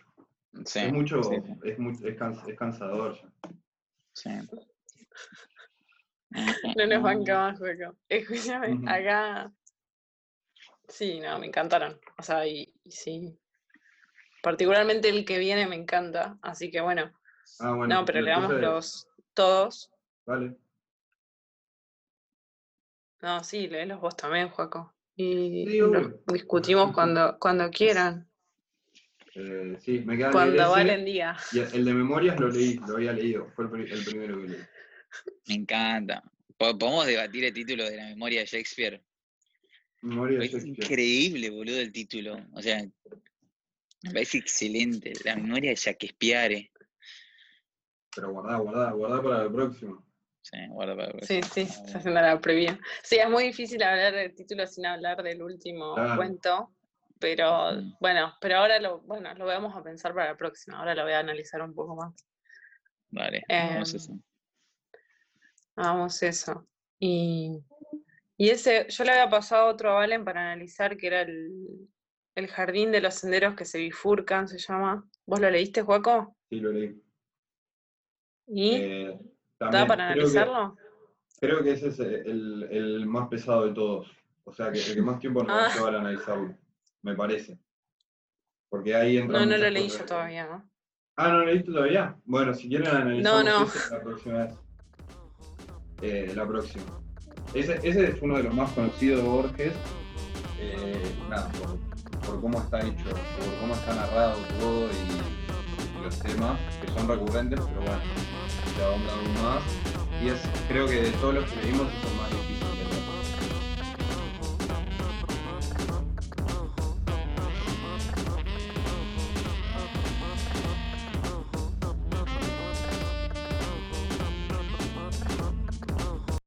sí, es mucho, sí, sí, es, muy, es, cans- es cansador ya. sí. no nos banca más juego. Escúchame, acá. Sí, no, me encantaron. O sea, y, y sí. Particularmente el que viene me encanta. Así que bueno. Ah, bueno. No, pero leamos entonces, los todos. Vale. No, sí, léelos vos también, Joaco. Y Sí, discutimos cuando, cuando quieran. Eh, sí, me queda Cuando Valen. Y el de memorias lo leí, lo había leído. Fue el, pri- el primero que leí. Me encanta. Po- ¿Podemos debatir el título de la memoria de Shakespeare? Memoria de Es Shakespeare. increíble, boludo, el título. O sea, me parece excelente. La memoria de Shakespeare. Pero guardá, guardá, guardá para el próximo. Sí, guarda Sí, está haciendo la previa. Sí, es muy difícil hablar del título sin hablar del último Claro. cuento, pero Mm. bueno, pero ahora lo, bueno, lo vamos a pensar para la próxima, ahora lo voy a analizar un poco más. Vale, Em, vamos a eso. Hagamos eso. Y, y ese, yo le había pasado otro a Valen para analizar, que era el, el jardín de los senderos que se bifurcan, se llama. ¿Vos lo leíste, Juaco? Sí, lo leí. ¿Y? Eh, ¿Da también, para creo que- analizarlo? Creo que ese es el, el más pesado de todos. O sea, que el que más tiempo nos va Ah. a llevar a analizarlo, me parece. Porque ahí entra. No, no lo leí yo todavía, ¿no? Ah, ¿no lo leíste todavía? Bueno, si quieren analizar no. la próxima vez. Eh, la próxima. Ese, ese es uno de los más conocidos de Borges. eh, nada, por, por cómo está hecho, por cómo está narrado todo y, temas que son recurrentes, pero bueno, se ahonda aún más. Y es, creo que de todos los que leímos el más.